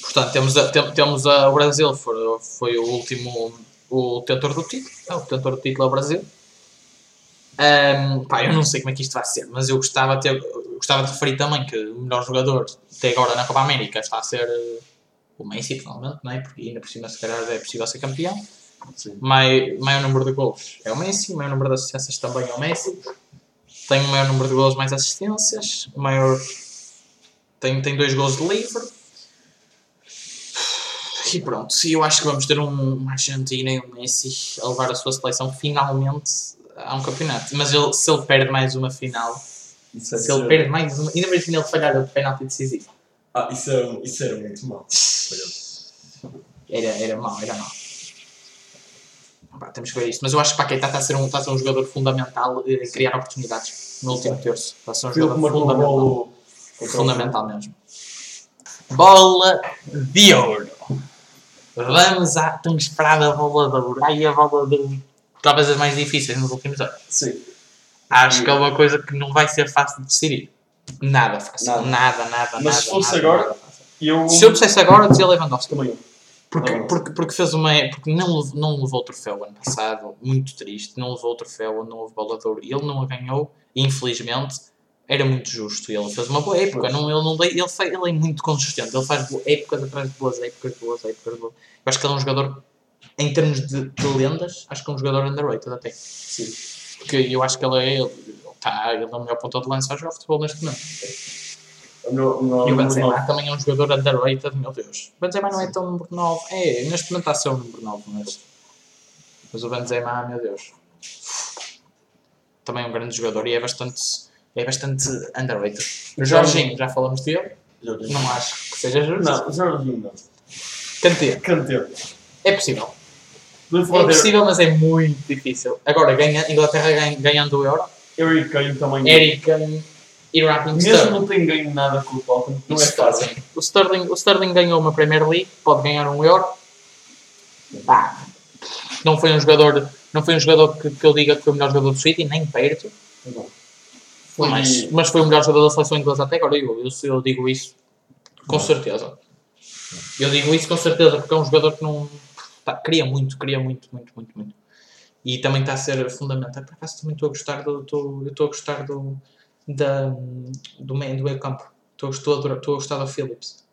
Portanto, temos, a, tem- temos a, o Brasil, foi, foi o último o detentor do título. É, o detentor do título é o Brasil. Ahm, pá, eu não sei como é que isto vai ser, mas eu gostava de, ter, gostava de referir também que o melhor jogador até agora na Copa América está a ser eh, o Messi, finalmente, não é? porque ainda por cima, se calhar, é possível ser campeão. Sim. Mai, maior número de gols é o Messi, o maior número de assistências também é o Messi. Tem o maior número de gols mais assistências, o maior tem, tem dois gols de livre. E pronto, e eu acho que vamos ter um, uma Argentina e um Messi a levar a sua seleção finalmente a um campeonato. Mas ele, se ele perde mais uma final, Isso é se ele ser- perde mais uma, ainda mesmo ele falhar o penalti decisivo, Ah, isso era, isso era muito mal. era, era mau, era mau. Pá, temos que ver isto. Mas eu acho que Paquetá está a ser um, está a ser um jogador fundamental em criar oportunidades no último terço. Está a ser um jogador fundamental. golo contra o Fundamental mesmo. Bola de ouro. Vamos à tão esperada bola de ouro. Ai, a bola de ouro. Talvez as mais difíceis nos últimos anos. Sim. Acho que é uma coisa que não vai ser fácil de decidir. Nada fácil. Nada. Nada, nada, nada. Mas se fosse nada, agora- nada eu. Se eu dissesse agora, eu dizia Lewandowski. Também eu. Porque, porque, porque fez uma. Porque não, não levou o troféu ano passado, muito triste. Não levou o troféu, não houve ouro. E ele não a ganhou, e infelizmente era muito justo. Ele fez uma boa época. Não, ele, não, ele, faz, ele é muito consistente. Ele faz épocas atrás de boas épocas, boas épocas. Boas. Eu acho que ele é um jogador, em termos de, de lendas, acho que é um jogador underrated até. Sim. Porque eu acho que ele é. Ele, tá, ele é o melhor ponta de lança a jogar futebol neste momento. O meu- o meu- E o o meu- Benzema também é um jogador underrated, meu Deus. O Benzema não é tão número 9. É, neste momento está a ser o número 9, mas. Mas o Benzema, meu Deus. Também é um grande jogador e é bastante. É bastante underrated. O Jorginho, já falamos dele. Jorginho. Não acho que seja justo. Não, Jorginho não. Kanté. Kanté. É possível. É possível, mas é muito difícil. Agora, ganha, Inglaterra ganha- ganhando o Euro. Harry Kane também. Harry Kane e Raheem Mesmo Sterling. não tem ganho nada com o Tottenham, não é fácil. O Sterling, o Sterling ganhou uma Premier League, pode ganhar um Euro. Pá, não foi um jogador, não foi um jogador que, que eu diga que foi o melhor jogador do City, nem perto. Foi- Mas, mas foi o melhor jogador da seleção inglesa até agora. Eu, eu, eu digo isso com Não. certeza. Eu digo isso com certeza porque é um jogador que não. Pá, cria muito, cria muito, muito, muito, muito. E também está a ser fundamental. Por acaso também estou a gostar do. Estou, eu estou a gostar do. Da, do, meio, do meio campo. Estou, a estou a gostar do Phillips.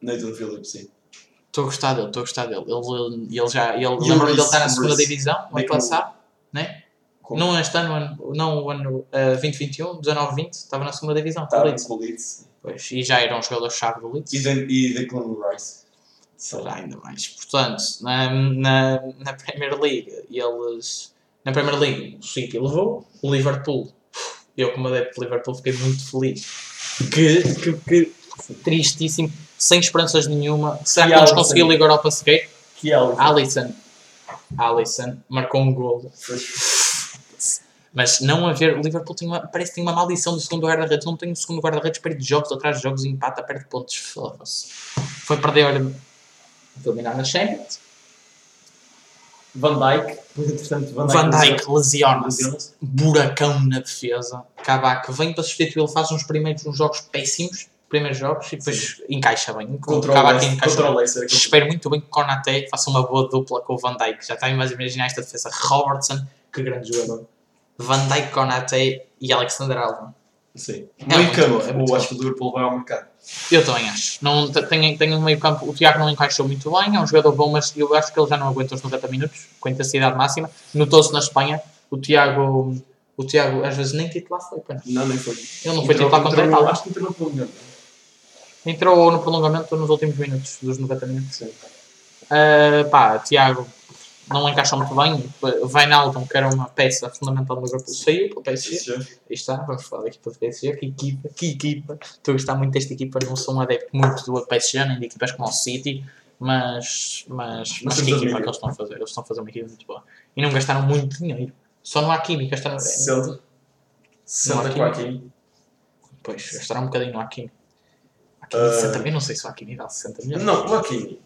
Nathan Phillips, sim. Estou a gostar dele, estou a gostar dele. Ele, ele já. Ele, lembro dele estar na segunda divisão, ano que passado, né? Como? Não este ano, ano- não o ano uh, 2021, 19-20, estava na segunda divisão. Estava Leeds. com o Leeds. Pois, e já era um jogador-chave do Leeds. E E Declan Rice. Será ainda mais. Portanto, na, na, na Premier League, eles. Na Premier League, o City levou, o Liverpool. Eu, como adepto de Liverpool, fiquei muito feliz. Que, que, que tristíssimo, sem esperanças nenhuma. Será E que vamos conseguir a Liga Europa seguir? Que Alisson. Alisson marcou um gol. Mas não haver. O Liverpool tem uma, parece que tem uma maldição do segundo guarda-redes. Não tem o segundo guarda-redes, perde jogos atrás de jogos empata, perde pontos. Foda-se. Foi perder. Foi eliminar na Champions. Van Dijk. Van Van Dijk. Lesiona-se. Buracão na defesa. Kabak vem para substituir. Ele faz uns primeiros uns jogos péssimos. Primeiros jogos e depois encaixa bem. Contra o Kabak Leicester. encaixa bem. Leicester. Espero muito bem que Konaté faça uma boa dupla com o Van Dijk. Já está a imaginar esta defesa. Robertson, que grande jogador. Van Dijk, Konaté e Alexander Alvan. Sim. É muito bom, é muito acho que o Liverpool vai ao mercado. Eu também acho. Não, te- tem, tem um meio campo. O Tiago não encaixou muito bem. É um jogador bom, mas eu acho que ele já não aguenta os 90 minutos com a intensidade máxima. Notou-se na Espanha. O Tiago, o Tiago às vezes nem titular foi. pá. Não, nem foi. Ele não foi Entrou- titular contra a entrou- Itália. Acho que entrou no prolongamento. Entrou no prolongamento nos últimos minutos dos 90 minutos. Sim. Uh, pá, Tiago não encaixa muito bem. Wijnaldum, que era uma peça fundamental do Liverpool, saiu para o PSG. Aí está, vamos falar da equipa do PSG. Que equipa, que equipa. Estou a gostar muito desta equipa. Não sou um adepto muito do PSG, nem de equipas como o City. Mas, mas, mas que equipa que eles estão a fazer? Eles estão a fazer uma equipa muito boa. E não gastaram muito dinheiro. Só no Hakimi gastaram. 60. 60 com Hakimi. Pois, gastaram um bocadinho no Hakimi. Hakimi Ah. 60 milhões. Não sei se o Hakimi dá 60 milhões. Não, o Hakimi.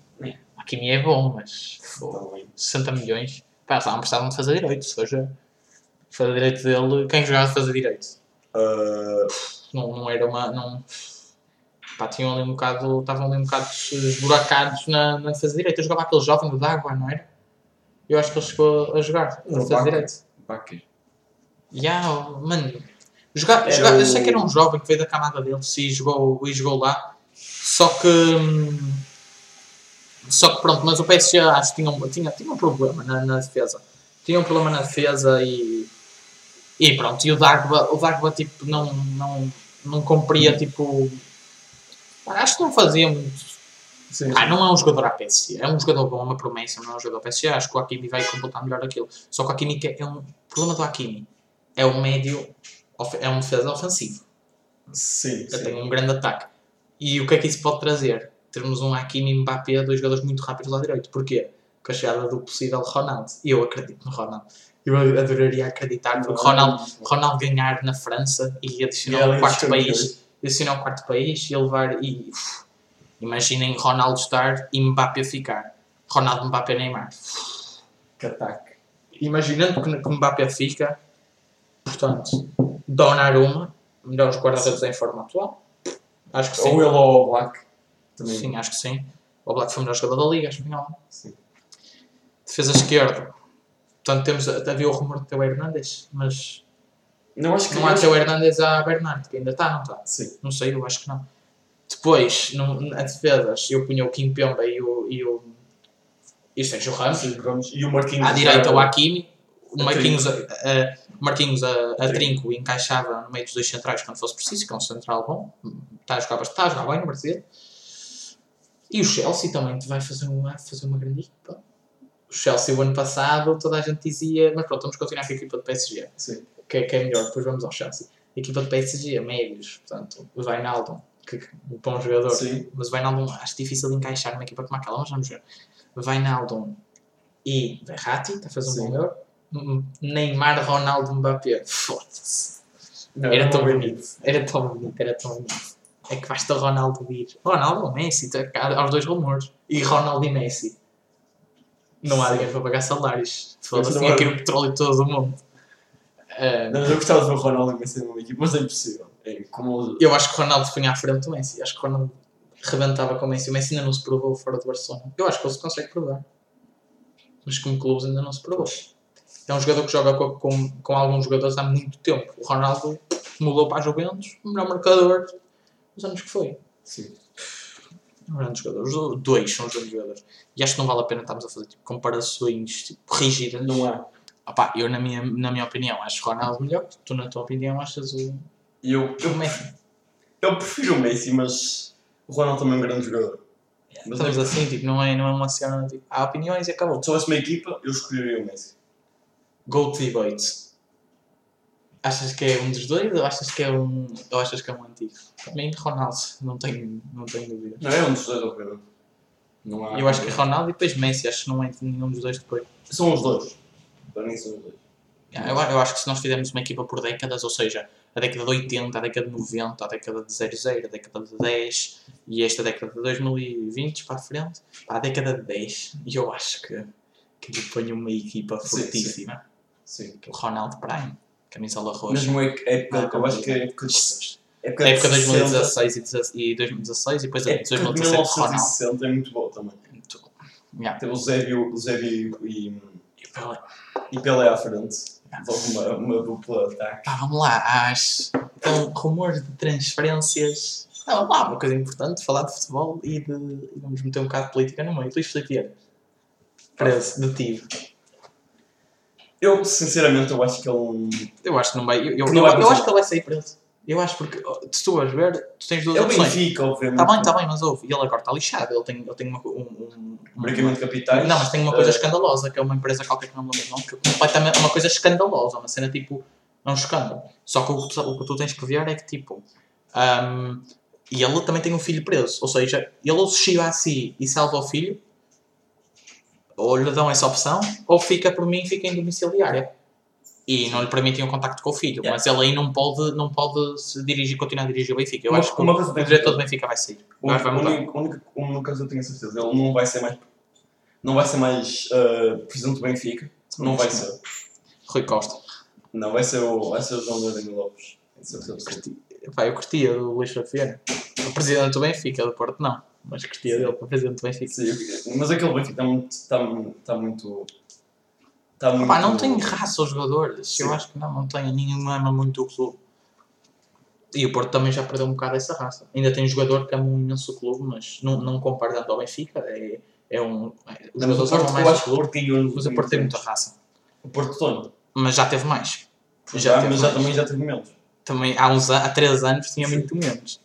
O Hakimi é bom, mas. Também. 60 milhões. Pá, eles não precisavam de fazer direito. Se seja, fazer direito dele. Quem jogava de fazer direito? Ah, Não, não era uma. Não, pá, tinham ali um bocado. Estavam ali um bocado esburacados na, na fazer direito. Eu jogava aquele jovem do D'Água, não era? Eu acho que ele chegou a jogar. A fazer direito. Bakker. Ya, oh, mano. Jogar, Era jogar- Eu o- sei que era um jovem que veio da camada dele e jogou, e jogou lá. Só que. hum, Só que pronto, mas o PSG acho que tinha, um- tinha, tinha um problema na, na defesa. Tinha um problema na defesa e. E pronto, e o Dagba, o Dagba tipo, não, não, não cumpria tipo. Acho que não fazia muito. Sim. Ah, não é um jogador à PSG, é um jogador bom, uma promessa, não é um jogador PSG. Acho que o Hakimi vai completar melhor aquilo. Só que o Hakimi é um. O problema do Hakimi é um médio, é um defesa ofensivo. Sim, sim. tem um grande ataque. E o que é que isso pode trazer? Termos um Hakimi e Mbappé, dois jogadores muito rápidos lá direito. Porquê? Com a chegada do possível Ronaldo. E eu acredito no Ronaldo. Eu adoraria acreditar porque Ronaldo, Ronaldo ganhar na França e adicionar E um além quarto país adicionar um quarto país e levar e uf, imaginem Ronaldo estar e Mbappé ficar Ronaldo, Mbappé, Neymar Que ataque. imaginando que, que Mbappé fica portanto Donnarumma melhores guarda-redes em forma atual acho que sim Ou ele ou o Black. Também. sim, acho que sim O Black foi o melhor jogador da Liga Espanhola. Sim. Defesa esquerda. Portanto, temos, havia o rumor de Teo Hernandes, mas Não acho que não há Teo Hernandes há Bernardo, que ainda está, não está? Sim. Não sei, eu acho que não. Depois, no, na defesas, eu punha o Kim Pemba e o, e o, e o Sérgio Ramos. Sim, vamos. E o Marquinhos. À direita, o Hakimi. O A Marquinhos, a, a- Marquinhos a, a trinco encaixava no meio dos dois centrais quando fosse preciso, que é um central bom. Está a jogar, está a jogar bem no Brasil. E o Chelsea também vai fazer uma, fazer uma grande equipa. O Chelsea, o ano passado, toda a gente dizia, mas pronto, vamos continuar com a equipa de PSG, Sim. que, é- que é melhor, depois vamos ao Chelsea. A equipa de PSG, médios, portanto, o Wijnaldum, que que um bom jogador, Sim. mas o Wijnaldum acho difícil de encaixar numa equipa como aquela, mas vamos ver. Wijnaldum e Verratti, está a fazer um Sim. bom jogo. M- Neymar, Ronaldo, Mbappé, foda-se. Era não tão bonito, era tão bonito, era tão bonito. É que basta o Ronaldo vir. Ronaldo ou Messi, tá cá aos dois rumores. E Ronaldo e Messi. Não há dinheiro para pagar salários. Foda-se, tinha há- que ir o petróleo todo do mundo. Não, eu gostava de ver o Ronaldo e Messi numa equipa, mas é impossível. É como. eu acho que o Ronaldo punha à frente do Messi. Acho que o Ronaldo rebentava com o Messi. O Messi ainda não se provou fora do Barcelona. Eu acho que ele se consegue provar. Mas como clubes ainda não se provou. É um jogador que joga com, com, com alguns jogadores há muito tempo. O Ronaldo mudou para a Juventus, o melhor marcador dos anos que foi. Sim. Um grande jogador. Os dois são os grandes jogadores. E acho que não vale a pena estarmos a fazer tipo, comparações tipo, rígidas. Não há. Opá, eu, na minha, na minha opinião, acho o Ronaldo melhor. Tu, na tua opinião, achas o, eu, o Messi. eu prefiro o Messi, mas o Ronaldo também é um grande jogador. Mas Estamos eu, assim, tipo, não é, não é uma cena. Tipo, há opiniões e acabou. se houvesse uma equipa, eu escolheria o Messi. Goat debate. Achas que é um dos dois ou achas que é um, ou achas que é um antigo? Para mim, Ronaldo. Não tenho, não tenho dúvida. Não é um dos dois, obviamente. Não há. Eu acho que é Ronaldo e depois Messi. Acho que não é nenhum dos dois depois. São os dois. Para mim são os dois. Yeah, Eu, eu acho que se nós fizermos uma equipa por décadas, ou seja, a década de 80, a década de 90, a década de 00, a década de 10 e esta década de 2020 para a frente, para a década de 10, e eu acho que, que lhe ponho uma equipa Sim, fortíssima. Sim. Que o Ronaldo Prime, camisola roxa. Mesmo a época, eu acho que é a época de. época A época de 60, 2016 e 16 e 2016 e depois a de época de 2017 Ronaldo. 1960 é muito boa também. Muito bom. Yeah. Tem o Zébio, o Zébio e, E Pelé. e Pelé à frente. Uma, uma dupla ataque. Pá, vamos lá, às então, rumores de transferências. Ah, vamos lá, uma coisa importante, falar de futebol e de. e vamos meter um bocado de política no meio. Luís Filipe Vieira. Preso, detido. Eu, sinceramente, eu acho que ele. Eu acho que não vai. Eu, eu, Não eu- vai eu acho que ele vai sair preso. Eu acho porque, se tu vais ver, tu tens duas É o opções. Benfica, obviamente. Está bem, está bem, mas ouve. E ele agora está lixado. Ele tem, ele tem uma, um, um, um- Branqueamento de capitais. Não, mas tem uma coisa Eh, escandalosa, que é uma empresa qualquer que não me lembro, não, que é completamente uma coisa escandalosa, uma cena tipo, é um escândalo. Só que o, que tu- o que tu tens que ver é que tipo, ahm, e ele também tem um filho preso, ou seja, ele ou se chega a si e salva o filho, ou lhe dão essa opção, ou fica por mim fica em domiciliária. E não lhe permitem o contacto com o filho, Yeah. mas ele aí não pode, não pode se dirigir, continuar a dirigir o Benfica. Eu Uma- acho que uma o, coisa o diretor que- do Benfica vai sair. O Vai, vai mudar. único, única, uma coisa eu tenho a certeza, ele não vai ser mais. Não vai ser mais uh, presidente do Benfica. Não vai ser. Rui Costa. Não, vai ser o, vai ser o João Lourenço Lopes. Tenho certeza absoluta. Pá, eu curtia do Luís Vieira. O presidente do Benfica, do Porto não. Mas curtia dele para presidente do Benfica. Sim, mas aquele Benfica está muito. Está, está muito. Está muito. Pá, não tem raça os jogadores. Sim. Eu acho que não, não tem. Ninguém ama muito o clube. E o Porto também já perdeu um bocado essa raça. Ainda tem jogador que ama um imenso o clube, mas não, não comparando ao Benfica. É, é um. É, os Não, jogadores Porto, amam mais o acho que o clube, Porto mas o Porto tem muita raça. O Porto tem. Mas já teve mais. Já, teve mas já mais. também já teve menos. Também há, uns, há 3 anos tinha Sim. muito menos.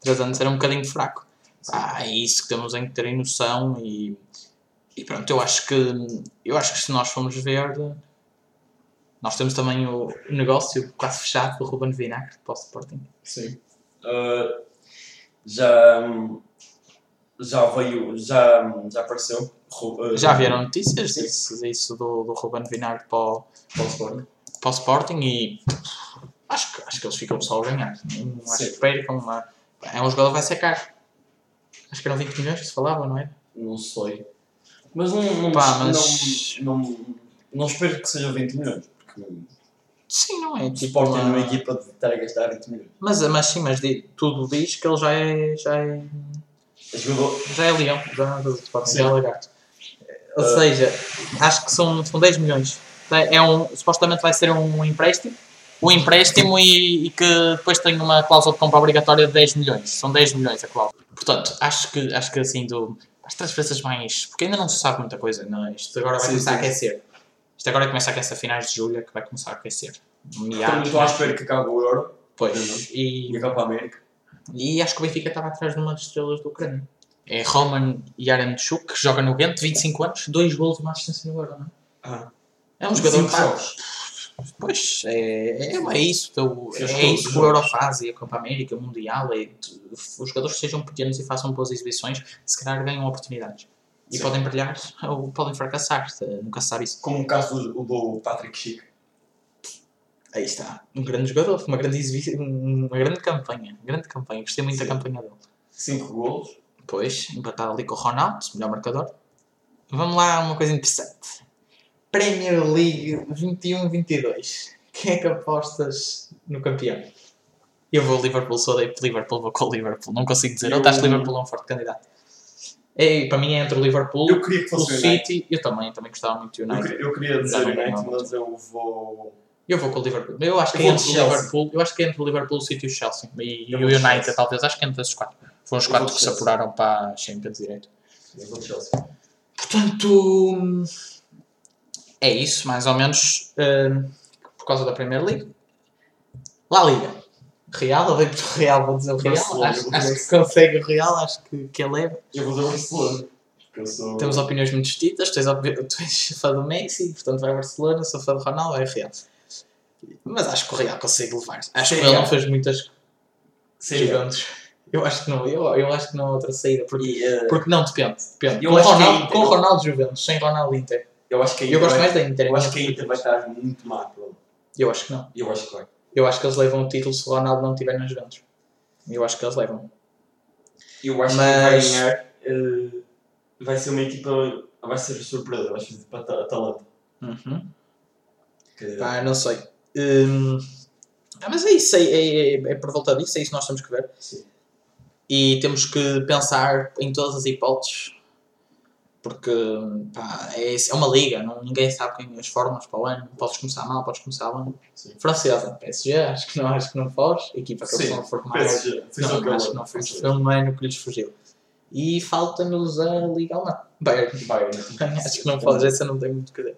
3 anos era um bocadinho fraco. Ah, é isso que temos em que ter em noção e, e pronto, eu acho que eu acho que se nós formos ver nós temos também o negócio quase fechado do Ruben Vinagre para o Sporting. Sim. Uh, já. Já veio. Já, já apareceu. Uh, Já vieram notícias Sim. disso, disso do, do Ruben Vinagre para o, para o Sporting. para o Sporting e acho que, acho que eles ficam só a ganhar. Não acho que percam. É um jogador que vai ser caro. Acho que eram 20 milhões que se falava, não é? Não sei. Mas não. não, Pá, mas- não, não, não espero que seja 20 milhões. Porque Sim, não é? Tipo Sporting uma- numa equipa de estar a gastar 20 milhões. Mas, mas sim, mas di- tudo diz que ele já é, já é, Jogador. Já é Leão, já é Sporting, já é Lagarto. Ou seja, acho que são, são 10 milhões. É um, supostamente vai ser um empréstimo. Um empréstimo e, e que depois tem uma cláusula de compra obrigatória de 10 milhões. São 10 milhões a cláusula. Portanto, acho que, acho que assim, do, as transferências mais. Porque ainda não se sabe muita coisa, não é? Isto agora vai Sim, começar a sim. aquecer. Isto agora começa a aquecer a finais de julho, é que vai começar a aquecer. Meados. estou à espera que acabe o Euro Pois. E, e acabe a América. e acho que o Benfica estava atrás de uma das estrelas do Ucrânia. É Roman Yaramchuk, que joga no Ghent, 25 anos, 2 golos e uma assistência no Euro, não é? Ah. É um jogador jogos. Pois, é, é, é isso. Então, é todos isso os que o jogos. Euro faz e a Copa América, o Mundial. É, os jogadores sejam pequenos e façam boas exibições, se calhar ganham oportunidades. E Sim. podem brilhar ou podem fracassar, nunca se sabe isso. Como o caso do, do Patrick Chico. Aí está, um grande jogador, uma grande, exibi- uma grande campanha. Grande campanha, gostei muito da Sim. campanha dele. 5 golos. Depois, empatado ali com o Ronaldo, melhor marcador. Vamos lá, uma coisa interessante. Premier League 21-22. Quem é que apostas no campeão? Eu vou Liverpool, sou de Liverpool, vou com o Liverpool. Não consigo dizer. Eu- Eu acho que Liverpool é um forte candidato. É, para mim é entre o Liverpool, Eu queria que o fosse o United. City. Eu também, também gostava muito do Eu United. queria, eu queria dizer United, ganhava. mas eu vou. Eu vou com o Liverpool. Eu acho que Eu é entre o. Liverpool. Eu acho que é entre o Liverpool, o City e o Chelsea. E, e Eu o United, Chelsea. talvez. Acho que é entre esses quatro. Foram os Eu quatro que se apuraram para a Champions direito. Eu vou Chelsea. Portanto, é isso, mais ou menos, hum, por causa da Premier League. La Liga. Real, eu do Real, vou dizer o Real. Barcelona, Acho, acho que consegue o Real, acho que, que ele é. Eu vou dizer Barcelona. Porque eu sou. Temos opiniões muito distintas. Tu és, tu és fã do Messi, portanto vai Barcelona, sou fã do Ronaldo, vai Real. Mas acho que o Real consegue levar. Acho que Sim, ele é. não fez muitas gigantes. Eu acho que não, eu, eu acho que não há outra saída. Porque, E, eh, porque não, depende. depende. Eu Com, acho que Ronaldo, Inter- com Ronaldo Juventus, sem Ronaldo Inter. Eu acho que a Eu Inter gosto vai- mais da Inter. Eu acho que a Inter vai estar muito má. pronto. Eu acho que não. Eu acho que vai. Eu acho que eles levam o título se o Ronaldo não estiver nas Juventus. Eu acho que eles levam. Eu acho Mas- que vai ganhar. eh, vai ser uma equipa. Vai ser surpresa. Vai ser para a Atalanta. Uhum. Que- Ah, não sei. Hum, ah, mas é isso, é, é, é por volta disso, é isso que nós temos que ver. Sim. E temos que pensar em todas as hipóteses. Porque pá, é, é uma liga, não, ninguém sabe quem as formas para o ano. Podes começar mal, podes começar bem. Sim. Francesa, PSG, acho que não, acho que não foge. Equipa que eles Sim, são formados. PSG. Não, que eu acho que não foge. Foi um ano que lhes fugiu. E falta-nos a Liga Alemã. Bayern. Bayern. Acho que não podes, essa não tem muito o que dizer.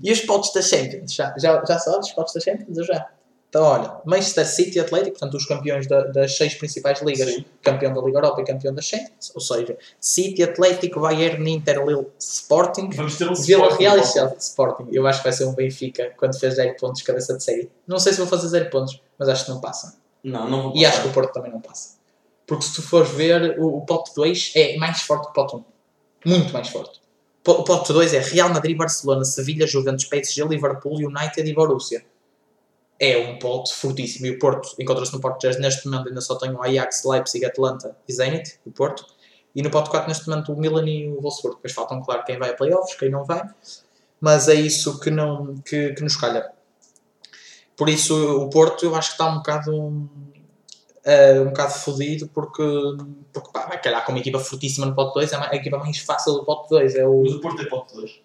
E os potes da Champions? Já, já, já sabes os potes da Champions? Eu já. Então, olha, Manchester City e Atlético, portanto, os campeões da- das seis principais ligas, Sim. campeão da Liga Europa e campeão da Champions, ou seja, City, Atlético, Bayern, Inter, Lille, Sporting, Vamos ter um Vila Sporting, Real e. Chelsea. Sporting, eu acho que vai ser um Benfica quando fez 0 pontos cabeça de série. Não sei se vou fazer 0 pontos, mas acho que não passa. Não, não vou E acho que passar. o Porto também não passa. Porque se tu fores ver, o, o pote 2 é mais forte que o pote 1. Muito mais forte. O pote 2 é Real Madrid, Barcelona, Sevilha, Juventus, PSG, Liverpool, United e Borussia. É um pote fortíssimo. E o Porto encontra-se no pote 3. Neste momento ainda só tem o Ajax, Leipzig, Atlanta e Zenit, o Porto. E no pote 4 neste momento o Milan e o Wolfsburg. Depois faltam, claro, quem vai a playoffs, quem não vai. Mas é isso que, não, que, que nos calha. Por isso o Porto eu acho que está um bocado eh, um bocado fodido porque, porque pá, vai calhar com uma equipa fortíssima no pote 2, é a equipa mais fácil do pote 2 é Mas o, o Porto é pote 2.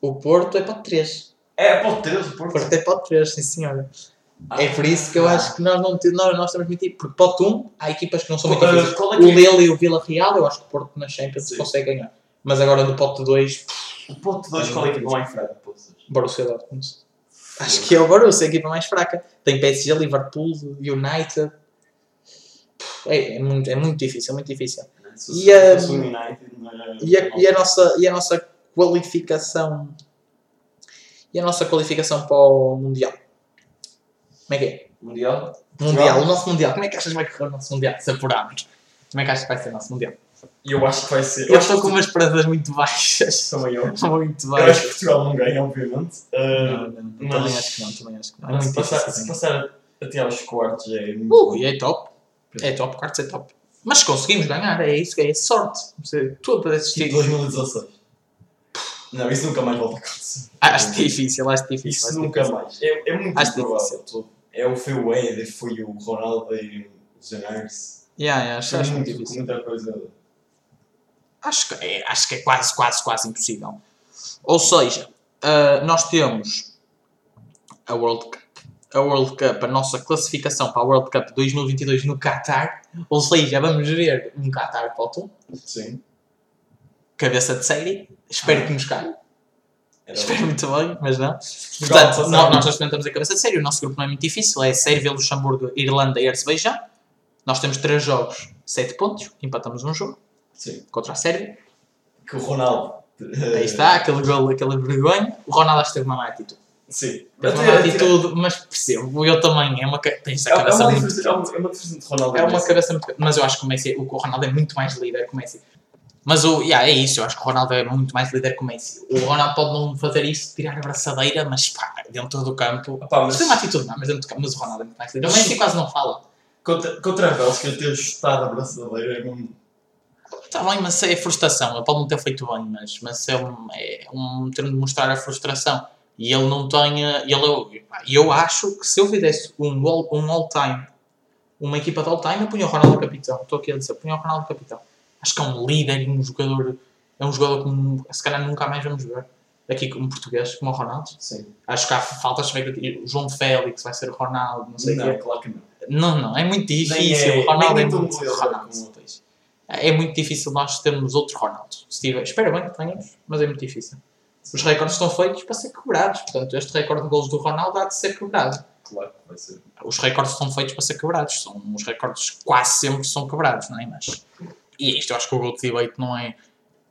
o Porto é pote 3 É, pote 3 o o Porto. É pote 3, sim senhora Ah. é por isso que eu acho que nós não nós, nós temos muito porque pote 1 há equipas que não são muito difíceis é o que é? Lille e o Vila Real eu acho que o Porto na Champions Sim. consegue ganhar mas agora no pote 2 O pote 2 qual é em frente? Pote 2. Borussia Dortmund acho que é o Borussia a equipa mais fraca tem PSG, Liverpool, United é, é, muito, é muito difícil, é muito difícil E a- E a, e a nossa, e a nossa qualificação e a nossa qualificação para o Mundial? Como é que é? Mundial? Mundial, o nosso Mundial. Como é que achas que vai correr o nosso Mundial? Se apurarmos. Como é que achas que vai ser o nosso Mundial? Eu acho que vai ser. Eu estou com umas esperanças muito baixas. Também eu. muito Eu acho que baixas. Portugal não ganha, obviamente. Uh, Não, não, mas- Também acho que não, também acho que não. É se, passar, se passar até aos quartos é muito. Uh, e é top. É top, quartos é top. Mas conseguimos ganhar, é isso, é sorte. Você- Tudo para assistir. Tipo 2016. Não, isso nunca mais volta a acontecer. Acho difícil, acho difícil. Isso acho nunca difícil. mais. É, é muito Acho improvável. difícil. É o foi o Ed, foi o Ronaldo e o Zenares. Yeah, yeah, acho, acho muito difícil. Muita coisa. Acho que, é, acho que é quase, quase, quase impossível. Ou seja, uh, nós temos a World Cup. A World Cup, a nossa classificação para a World Cup 2022 no Qatar. Ou seja, vamos ver um Qatar Photo. Sim. Cabeça de série. Espero que nos caia. Era Espero muito bem, mas não. Portanto, passar. nós, estamos a cabeça de série. O nosso grupo não é muito difícil. É Sérvia, Luxemburgo, Irlanda e Azerbaijão. Nós temos 3 jogos, 7 pontos. Empatamos um jogo Sim. contra a Sérvia. Que o Ronaldo. Aí está, aquele gol, aquele vergonha. O Ronaldo acho que teve uma má atitude. Sim. Teve uma má atitude, mas percebo. Eu também. É uma, ca- É, é cabeça uma muito. diferença é uma- é uma diferença Ronaldo É e uma Messi. cabeça muito. Mas eu acho que o Messi, o Ronaldo é muito mais líder que o Messi. Mas o, yeah, é isso, eu acho que o Ronaldo é muito mais líder que o Messi. O Ronaldo pode não fazer isso, tirar a braçadeira, mas pá, dentro do campo. Opá, mas tem uma atitude, não, mas dentro do campo. Mas o Ronaldo é muito mais líder. O Messi quase não fala. contra, contra a Bélgica ter chutado a braçadeira é mesmo. Está bem, mas é frustração. Ele pode não ter feito bem, mas, mas é, um, é um termo de mostrar a frustração. E ele não tem. eh, Ele, eu acho que se eu fizesse um um all-time, uma equipa de all-time, eu punha o Ronaldo capitão. Estou aqui a dizer, punha o Ronaldo capitão. Acho que é um líder e um jogador. É um jogador que se calhar nunca mais vamos ver. Aqui como português, como o Ronaldo. Sim. Acho que há faltas de O João Félix vai ser o Ronaldo, não sei o quê. Não, claro que não. Não, não, é muito difícil. Nem é- o Ronaldo nem é é tão muito goleador Ronaldo. É muito difícil nós termos outro Ronaldo. Se tiver, espero bem que tenhamos, mas é muito difícil. Os recordes estão feitos para ser quebrados. Portanto, este recorde de golos do Ronaldo há de ser quebrado. Claro que vai ser. Os recordes estão feitos para ser quebrados. São, os recordes quase sempre são quebrados, não é? Mas, e isto eu acho que o GOAT Debate não é...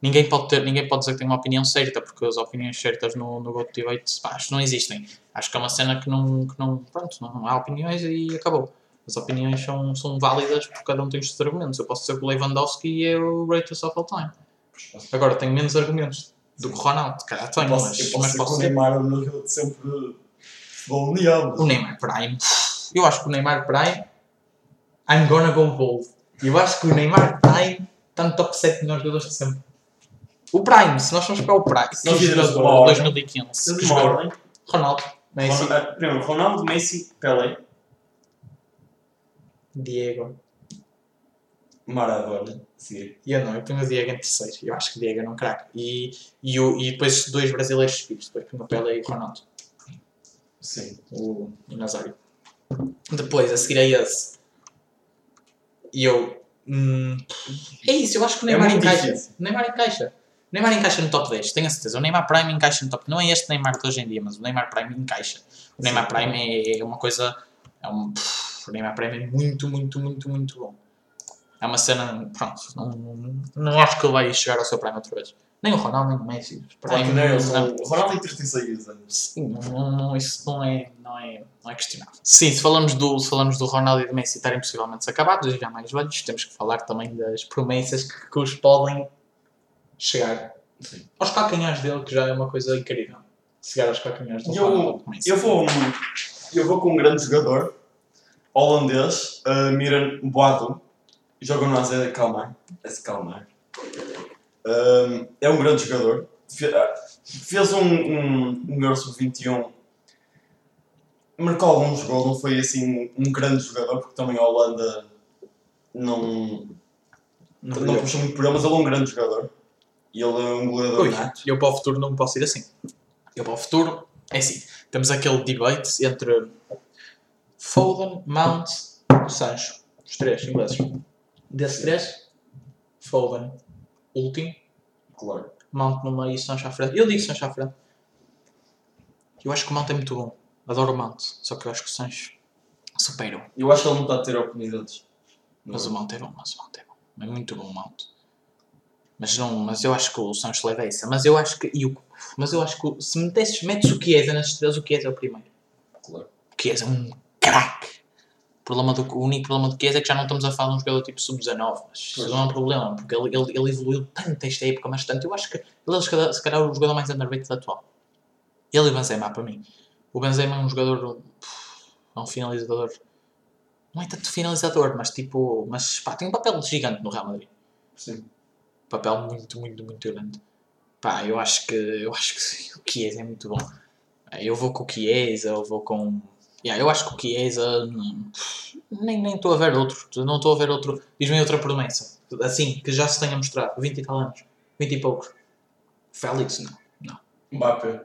Ninguém pode, ter, ninguém pode dizer que tem uma opinião certa, porque as opiniões certas no, no GOAT Debate pá, acho que não existem. Acho que é uma cena que não, que não, pronto, não há opiniões e acabou. As opiniões são, são válidas porque cada um tem os seus argumentos. Eu posso dizer que o Lewandowski é o greatest of all time. Agora tenho menos argumentos do que o Ronaldo. Cara, tenho, posso, mas, posso mas posso que o. Neymar é o jogador de sempre futebol mundial. O Neymar Prime. Eu acho que o Neymar Prime. I'm gonna go bold. Eu acho que o Neymar Prime está no top 7 melhores jogadores de sempre. O Prime, se nós formos para o Prime, Se nós uma ordem, 2015, que ordem. Ronaldo, Messi, Primeiro, Ronaldo, Messi, Pelé, Diego. Maradona. Sim. Eu não, eu ponho o Diego em terceiro. Eu acho que o Diego é um craque. E, e, o, e depois dois brasileiros seguidos. Depois ponho o Pelé e o Ronaldo. Sim. o, o Nazário. Depois, a seguir a esse. E eu. hum, é isso, eu acho que o É Neymar muito encaixa. difícil. O Neymar encaixa. O Neymar encaixa no top 10, tenho a certeza. O Neymar Prime encaixa no top. Não é este Neymar de hoje em dia, mas o Neymar Prime encaixa. O Neymar Sim. Prime é uma coisa. É um, o Neymar Prime é muito, muito, muito, muito bom. É uma cena. Pronto, não, não, não acho que ele vai chegar ao seu Prime outra vez. Nem o Ronaldo, nem o Messi. Claro que Prime, não, não. O Ronaldo tem 36 anos. Sim, não, não, isso não é, não, é, não é questionável. Sim, se falamos, do, se falamos do Ronaldo e do Messi estarem possivelmente acabados, já mais velhos, temos que falar também das promessas que, que os podem chegar Sim. aos calcanhares dele, que já é uma coisa incrível. Chegar aos calcanhares do Eu-. Eu vou, eu vou com um grande jogador holandês, uh, Miran Boadu, joga no AZ Kalmar. AZ Kalmar. Um, é um grande jogador. Ah, Fez um, um, um Euro Sub-21. Marcou alguns gols, não foi assim um grande jogador, porque também a Holanda não, Não não puxou muito por ele, mas ele é um grande jogador. E ele é um goleador nato. eu para o futuro não posso ir assim. Eu para o futuro, é assim. Temos aquele debate entre Foden, Mount, Sancho. Os três ingleses. Desses três, Foden, último. Claro. Mount no meio e Sancho à frente. Eu digo Sancho à frente. Eu acho que o Mount é muito bom. Adoro o Mount. Só que eu acho que o Sancho supera-o. Eu acho que ele não está a ter oportunidades. Mas o Mount é bom, mas o Mount é bom. É muito bom o Mount. Mas, não, mas eu acho que o Sancho leva essa. Mas eu acho que. E o, mas eu acho que se metesses, metes o Chiesa nas estrelas, o Chiesa é o primeiro. Claro. O Chiesa é um craque. O, problema do, o único problema do Chiesa é que já não estamos a falar de um jogador tipo sub-19. Mas isso não é um problema, porque ele, ele, ele evoluiu tanto esta época, mas tanto. Eu acho que ele é se calhar, o jogador mais underrated atual. Ele e o Benzema, para mim. O Benzema é um jogador. É um finalizador. Não é tanto finalizador, mas tipo. Mas pá, tem um papel gigante no Real Madrid. Sim. Papel muito, muito, muito grande. Pá, eu acho que. Eu acho que sim, o Chiesa é muito bom. Eu vou com o Chiesa, eu vou com. Yeah, eu acho que o Chiesa. hum, Nem nem estou a ver outro. Não estou a ver outro. Diz-me outra promessa. Assim, que já se tenha mostrado. 20 e tal anos. 20 e poucos. Félix, não. Não. Mbappé.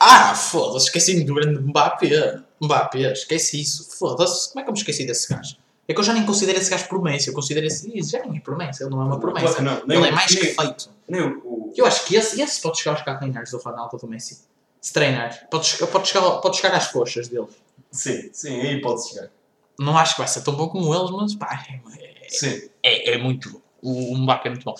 Ah, foda-se, esqueci-me do grande Mbappé. Mbappé, esqueci isso. Foda-se, como é que eu me esqueci desse gajo? É que eu já nem considero esse gajo promessa. Eu considero esse. Isso já nem é promessa. Ele não é uma promessa. não. Nem Ele é mais que feito. O. Eu acho que esse, esse pode chegar aos calcanhares do Ronaldo do Messi. Se treinar. Pode, pode, chegar, pode chegar às coxas dele. Sim, sim, aí pode chegar. Não acho que vai ser tão bom como eles, mas pá, é, Sim. é, é muito bom. O, o Mbappé é muito bom.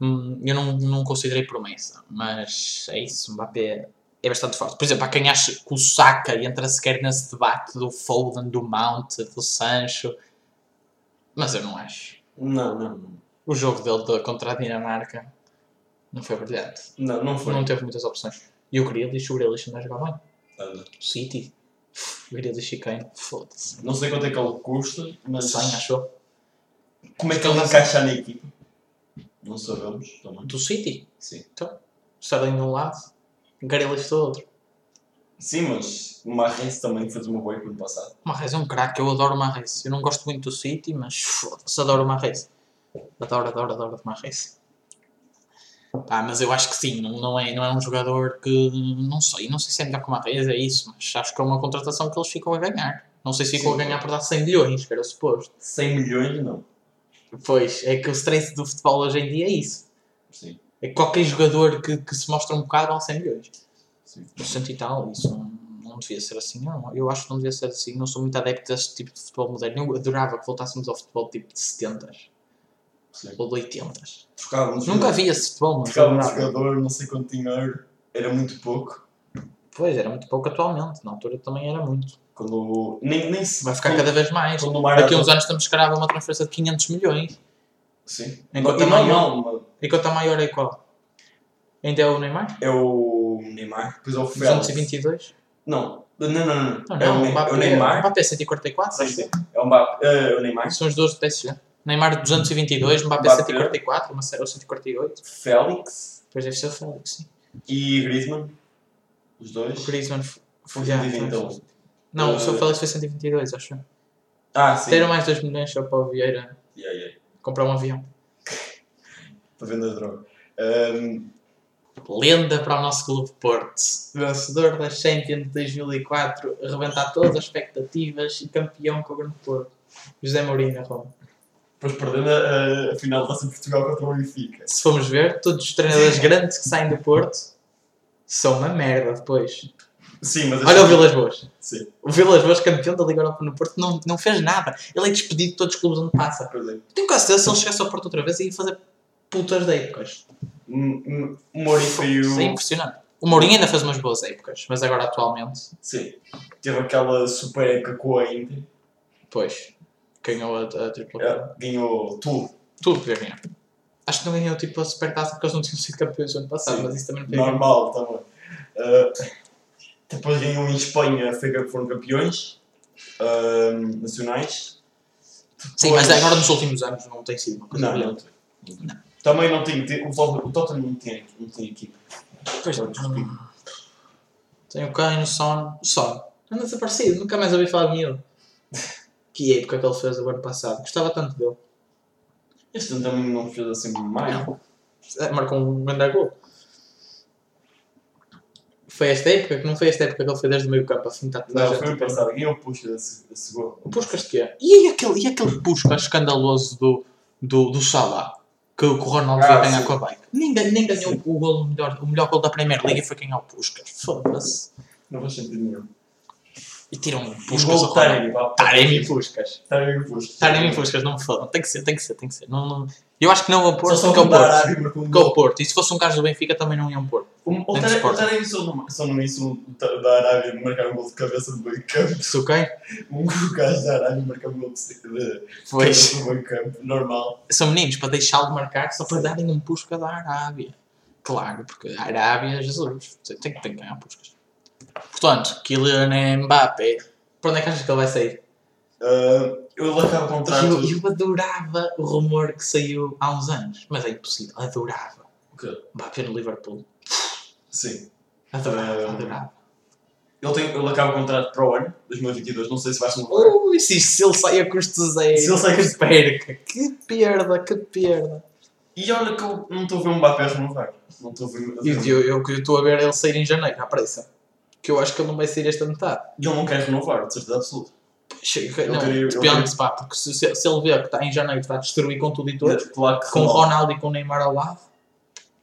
Hum, Eu não, não considerei promessa, mas é isso. O Mbappé é bastante forte. Por exemplo, há quem acha que o Saka entra sequer nesse debate do Foden, do Mount, do Sancho. Mas eu não acho. Não, não, não. O jogo dele de- contra a Dinamarca não foi brilhante. Não, não foi. Não teve muitas opções. E o Grealish, o Grealish não a jogar bem. O City. O Grealish e Kane. Foda-se. Não sei quanto é que ele custa, mas. 100, achou? Como é que ele encaixa na equipa? Não sabemos também. Do City. Sim. Sterling de um lado, Grealish do outro. Sim, mas o Marrens também fez uma boa época no passado. O Marreis é um craque, eu adoro o Marreis. Eu não gosto muito do City, mas foda-se, adoro o Marreis. Adoro, adoro, adoro o Marreis. Pá, mas eu acho que sim, não, não, é, não é um jogador que. Não sei, não sei se é melhor que o Marreis, é isso, mas acho que é uma contratação que eles ficam a ganhar. Não sei se ficam Sim. a ganhar por dar 100 milhões, que era suposto. 100 milhões, não. Pois, é que o stress do futebol hoje em dia é isso. Sim, É que qualquer jogador que, que se mostra um bocado vale 100 milhões. sim. Cento e tal, isso não, não devia ser assim, não. Eu acho que não devia ser assim. Não sou muito adepto deste tipo de futebol moderno. Eu adorava que voltássemos ao futebol tipo de 70 sim. ou de 80 Trocávamos Nunca vi esse futebol, mas Trocava um jogador, não sei quanto dinheiro. Era muito pouco. Pois, era muito pouco atualmente. Na altura também era muito. Quando. Nem, nem se. Vai ficar quando, cada vez mais. quando Daqui a uns anos estamos a uma transferência de 500 milhões. Sim. Enquanto a maior-. Enquanto a maior é qual? Ainda é o Neymar? É o Neymar. Depois é o Félix. 222? Não. Não, não, não. não. Não, é, o, Mbappé, é o Neymar. O Mbappé é 144, Sim, sim. É o Mbappé. É o Neymar. São os dois do PSG. Neymar 222, Mbappé Mbappé. 144, uma série- ou 148. Félix Depois deve ser o Félix, sim. e Griezmann. Os O dois. Griezmann f- Foi já, 120 foi. então. Não, o Eh, seu Félix foi 122, acho. Ah, sim. Deram mais 2 milhões só para o Vieira Yeah, yeah. comprar um avião. Para vender droga. Um, Lenda para o nosso clube Porto. Vencedor da Champions de 2004, arrebentar todas as expectativas e campeão com o Grande Porto. José Mourinho, Roma. Depois perdendo a, a final da Taça de Portugal contra o Benfica. Se formos ver, todos os treinadores grandes que saem do Porto são uma merda depois. Sim, mas Olha o Vilas Boas. Sim, O Vilas Boas, campeão da Liga Europa no Porto, não, não fez nada. Ele é despedido de todos os clubes onde passa. pois é. Tenho quase certeza se ele chegasse ao Porto outra vez ia fazer putas de épocas. O Mourinho foi Isso é o. impressionante. O Mourinho ainda fez umas boas épocas, mas agora atualmente, Sim. Teve aquela super época com a Inter. pois, ganhou a, a tripla eh, Ganhou tudo. Tudo podia ganhar. Acho que não ganhou tipo a supertaça porque eles não tinham sido campeões no ano passado, Sim. mas isso também não podia ganhar. Normal também. Uh, depois ganhou em Espanha, foram campeões uh, nacionais. Sim, mas Depois- agora nos últimos anos não tem sido uma coisa Não, não tem. Também não tem. tem- O Tottenham, não tem, não tem equipa. Pois não. repetir. Tem o Kane, o Son. O Son. Anda desaparecido, nunca mais ouvi falar nele. Que época que ele fez o ano passado. Gostava tanto dele. Este ano também não fez assim mais. Não. É, Marcou um grande gol. Foi esta época, que não foi esta época que ele foi desde o meio campo a fintar toda a Não, foi o passado. Ganhou o puxa desse, desse gol. O Puskas de quê? E aquele, e aquele Puskas escandaloso do, do, do Salah? Que, o- que o Ronaldo Ah, foi ganhar sim. com a bike. Nem, nem ganhou o, gol, o, melhor, o melhor gol da Premier League e foi ganhar o Puskas. Foda-se. Não faz sentido nenhum. E tiram O Puskas ao de. Taremi. Taremi e Puskas. Taremi e Puskas. Taremi e Puskas, não me fodam. Tem que ser, tem que ser, tem que ser. Não, não... Eu acho que não vão pôr, Só só porque é da Porto. Um Que é o gol. Porto. E se fosse um gajo do Benfica também não iam pôr. O, o, Taremi, de Porto. Só não, isso da Arábia marcar um gol de cabeça do meio campo. Se o quem? Um gajo da Arábia marcar um gol de, de cabeça do meio campo. Normal. São meninos para deixá-lo marcar só para darem um Puskas à Arábia. Claro, porque a Arábia, Jesus, tem, que- tem que ganhar Puskas. Portanto, Kylian Mbappé. Para onde é que achas que ele vai sair? Uh, ele acaba o contrato. Eu, eu adorava o rumor que saiu há uns anos, mas é impossível. Adorava. O quê? Mbappé no Liverpool. Sim. Adorava, Ah. adorava. Ele, tem, ele acaba o contrato para o ano, 2022, não sei se vai se renovar. Ui, se, se ele sai a custo zero. Se ele sai a custo- perca. Que perda, que perda. E olha que eu não estou a ver um Mbappé renovar. Não estou a ver. Eu, eu, eu estou a ver ele sair em janeiro, à pressa. Que eu acho que ele não vai sair esta metade. E ele não quer renovar, de certeza absoluta. Chega, não, queria- eu depende, pá, porque se, se, se ele vê que está em janeiro está a destruir com tudo e todos, Claro com renova. Ronaldo e com Neymar ao lado,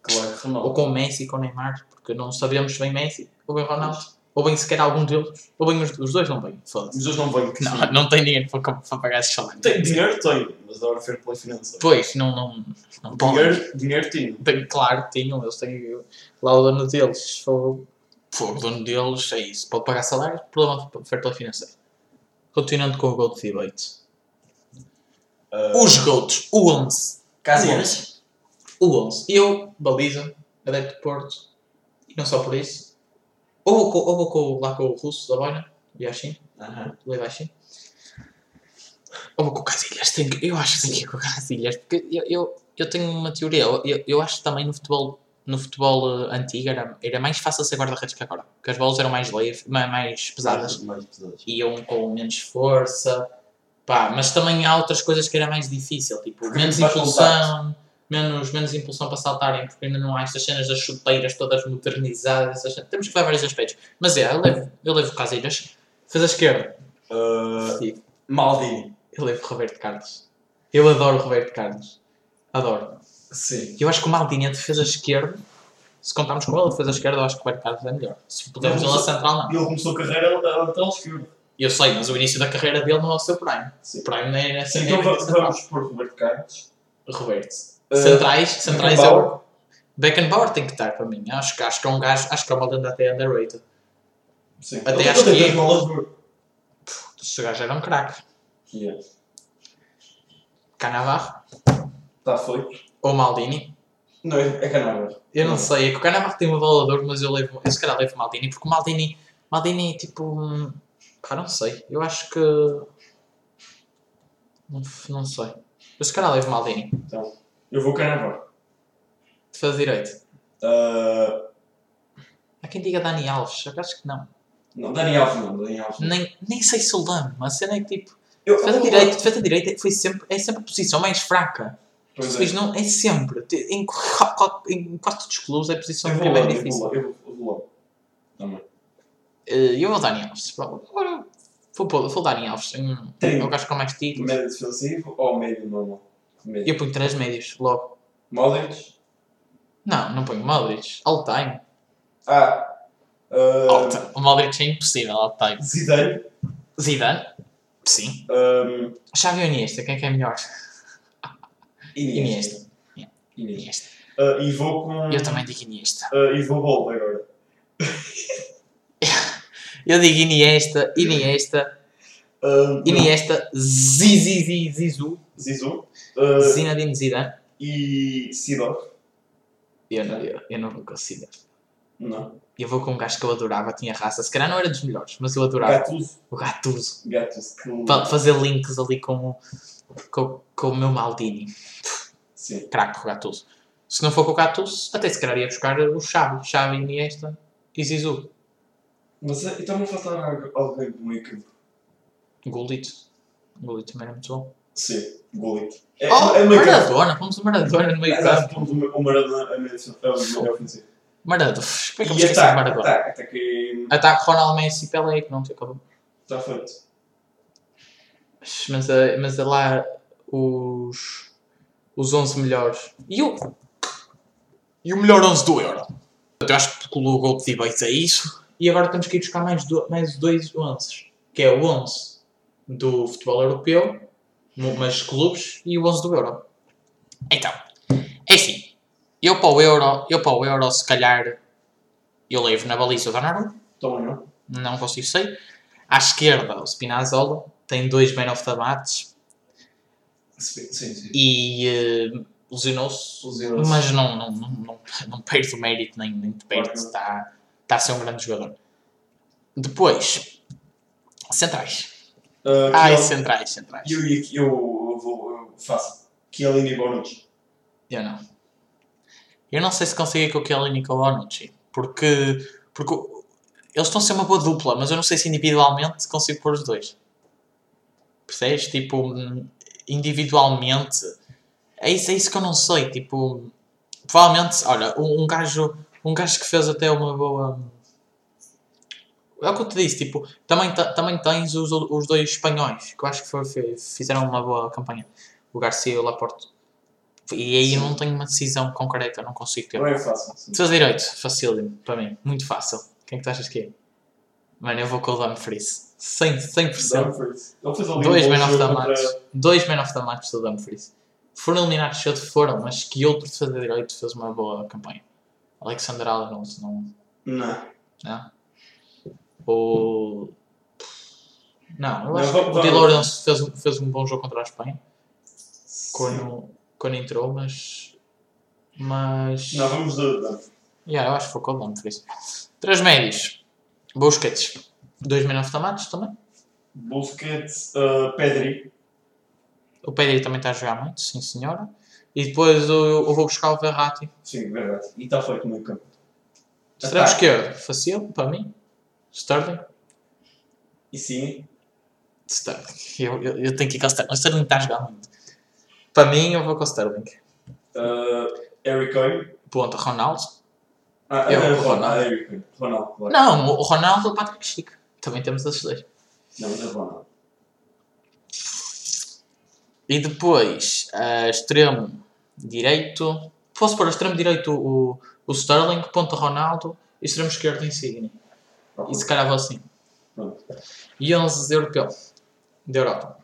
Claro que renova. ou com Messi e com Neymar, porque não sabemos se vem Messi ou vem Ronaldo, ou bem sequer algum deles, ou bem os, os dois não vêm, foda-se. Os dois não vêm. Não, sim. não tem dinheiro para, para pagar esses salários. Tem dinheiro, tem, mas da hora fair play financeiro. Pois, não, não, não. Dinheiro, dinheiro tinha. Tem, claro, tinham, eles têm lá o dono deles, o dono deles, é isso, pode pagar salários, problema de fair play financeiro. Continuando com o GOAT debate. Uh, Os GOATs, o 11. Casillas. O 11. Eu, Baliza, adepto de Porto, e não só por isso. Ou vou, com, ou vou com, lá com o russo da boina, Yashin, Aham. Levashin. Ou vou com o Casilhas. Tenho, eu acho que tenho que ir com o Casilhas, porque eu, eu, eu tenho uma teoria. Eu, eu acho que também no futebol, no futebol eh, antigo era, era mais fácil ser guarda-redes que agora. Porque as bolas eram mais leves, ma- mais pesadas Mais pesadas. iam com menos força, pá, mas também há outras coisas que era mais difícil, tipo, Porque menos impulsão, menos, menos impulsão para saltarem, porque ainda não há estas cenas das chuteiras todas modernizadas, temos que ver vários aspectos. Mas é, eu levo, eu levo Casilhas, fez a esquerda, Uh, Sim, Maldini. eu levo Roberto Carlos. Eu adoro Roberto Carlos, adoro. Sim. Eu acho que o Maldini é defesa esquerda, se contarmos com ele, defesa esquerda, eu acho que o Carlos é melhor. Se pudermos ele a central, não. Ele começou a carreira a lateral esquerdo. Eu sei, mas o início da carreira dele não é o seu prime. Sim. O prime não é nessa Então é vamos, vamos pôr Roberto Carlos. Roberto. Uh, centrais, centrais é o. Beckenbauer tem que estar para mim. Acho que, acho que é um gajo, acho que é uma lenda até underrated. Sim. Até Ele- acho que é. Esse gajo era um craque. Yeah. Canavarro Está feito. Ou Maldini. Não, é é Canavarro. Eu não sei, é que o Canavarro tem de ouro, mas eu levo, eu se calhar levo Maldini, porque o Maldini, Maldini tipo. hum, Pá, não sei. Eu acho que. Não, não sei. Eu se calhar levo Maldini. Então, eu vou Canavarro. Defesa direito. Uh, Há quem diga Dani Alves, eu acho que não. não, Dani Alves não. Dani Alves não. Nem, nem sei se o lembro, mas a cena é que tipo. Eu, Defesa eu- direita, defesa direita foi sempre, é sempre a posição mais fraca. Pois Se é. não, é sempre. Em, em quase todos os clubes é a posição Eu vou é lá, eu vou difícil. eu vou- eu vou lá. Também. Eh, Eu vou Dani Alves. Pronto. Agora vou, pôr- vou Dani Alves. Em, o gajo com mais títulos. Médio defensivo ou médio normal? Médio. Eu ponho três médios logo. Modric? Não, não ponho Modric. All time. Ah. Uh, All time. O Modric é impossível, all time. Zidane? Zidane? Sim. Um, Xavi ou Iniesta? Quem é que é melhor? Iniesta. Iniesta. Iniesta. Iniesta. Uh, e vou com. Eu também digo Iniesta. Uh, e vou Bolt agora. Eu digo Iniesta, Iniesta, Uh, Iniesta, Zizi, Zizu, Zizou. Uh, Zinedine Zidane. e Sidor. Eu não, eu, eu não vou considerar. Não. Eu vou com um gajo que eu adorava, tinha raça. Se calhar não era dos melhores, mas eu adorava. Gattuso. O Gattuso. Gattuso. Que... Para fazer links ali com, o- com, com o meu Maldini. Sim. Craque o Gattuso. Se não for com o Gattuso, até se calhar ia buscar o Xavi. Xavi, Iniesta e Zizu. Mas uh, então não faltar alguém do meio campo. Golito. Golito também era muito bom. Sim. Golito. É, Oh, é. Maradona. Fomos o Maradona no meio campo. o Maradona a meio é ofensivo. Maradona. Como é que eu me E esqueci de ataque. Maradona? Ataque. Ataque. Ataque Ronaldo Messi Pelé que não te acabou. Está feito. Mas, eh, mas é lá os, os 11 melhores. E o, e o melhor 11 do Euro. Eu acho que o Gol de Debate é isso. E agora temos que ir buscar mais, do, mais dois 11. Que é o 11 do futebol europeu, mas clubes, e o 11 do Euro. Então, é assim. Eu para o Euro, eu para o Euro se calhar, eu levo na baliza o Donnarumma Também não. não consigo sei. À esquerda, o Spinazzola tem dois Man of the Match Sim, sim. e eh, lesionou-se, mas não, não, não, não, não perde o mérito nem, nem de perto, Claro está, está a ser um grande jogador. Depois, centrais. Uh, Ai, Kiel- centrais, centrais. eu, eu, eu vou. Eu faço. Chiellini e Bonucci. Eu não. Eu não sei se consigo ir com o o Bonucci, porque, porque Eles estão a ser uma boa dupla, mas eu não sei se individualmente consigo pôr os dois. Percebes? Tipo, individualmente. É isso, é isso que eu não sei. Tipo, provavelmente, olha, um, um gajo, um gajo que fez até uma boa. É o que eu te disse, tipo, também, ta- também tens os, os dois espanhóis, que eu acho que foi- fizeram uma boa campanha. O Garcia e o Laporte. E aí eu não tenho uma decisão concreta, não consigo ter. Não é fácil. sim. Direito, facílimo, para mim, muito fácil. Quem é que tu achas que é? Mano, eu vou com o Dumfries. 100%. 100%. Dumfries. Ele fez ali um Dois man of the match. Dois man of the match do Dumfries. Foram eliminados cedo, foram, mas que outro defesa direito fez uma boa campanha? Alexander Arnold, não. Não. Não? O. Não, eu Não, acho vamos- que o Di Lorenzo fez, fez um bom jogo contra a Espanha quando, quando entrou, mas. Mas. Não, vamos de- Yeah, eu acho que foi com o Dumfries. Três médios. Busquets. Dois man of the match também. Busquets, uh, Pedri. O Pedri também está a jogar muito, sim senhora. E depois eu, eu vou buscar o Verratti. Sim, verdade. E está feito no campo. Extremo esquerdo, fácil para mim. Sterling. E sim. Sterling. Eu, eu, eu tenho que ir com o Sterling. O Sterling está a jogar muito. Para mim, eu vou com o Sterling. Uh, Harry Kane. Ponta, Ronaldo. Ah, Eu, ah, o Ronaldo. Ronaldo. Ah, Harry Kane. Ronaldo, claro. Não, o Ronaldo e o Patrick Chico. Também temos esses dois. Não, mas é Ronaldo. E depois, a extremo direito. Posso pôr a extremo direito o, o Sterling, ponta Ronaldo e extremo esquerdo Insigne. E se calhar vou assim. Pronto. E 11 europeu. Da Europa.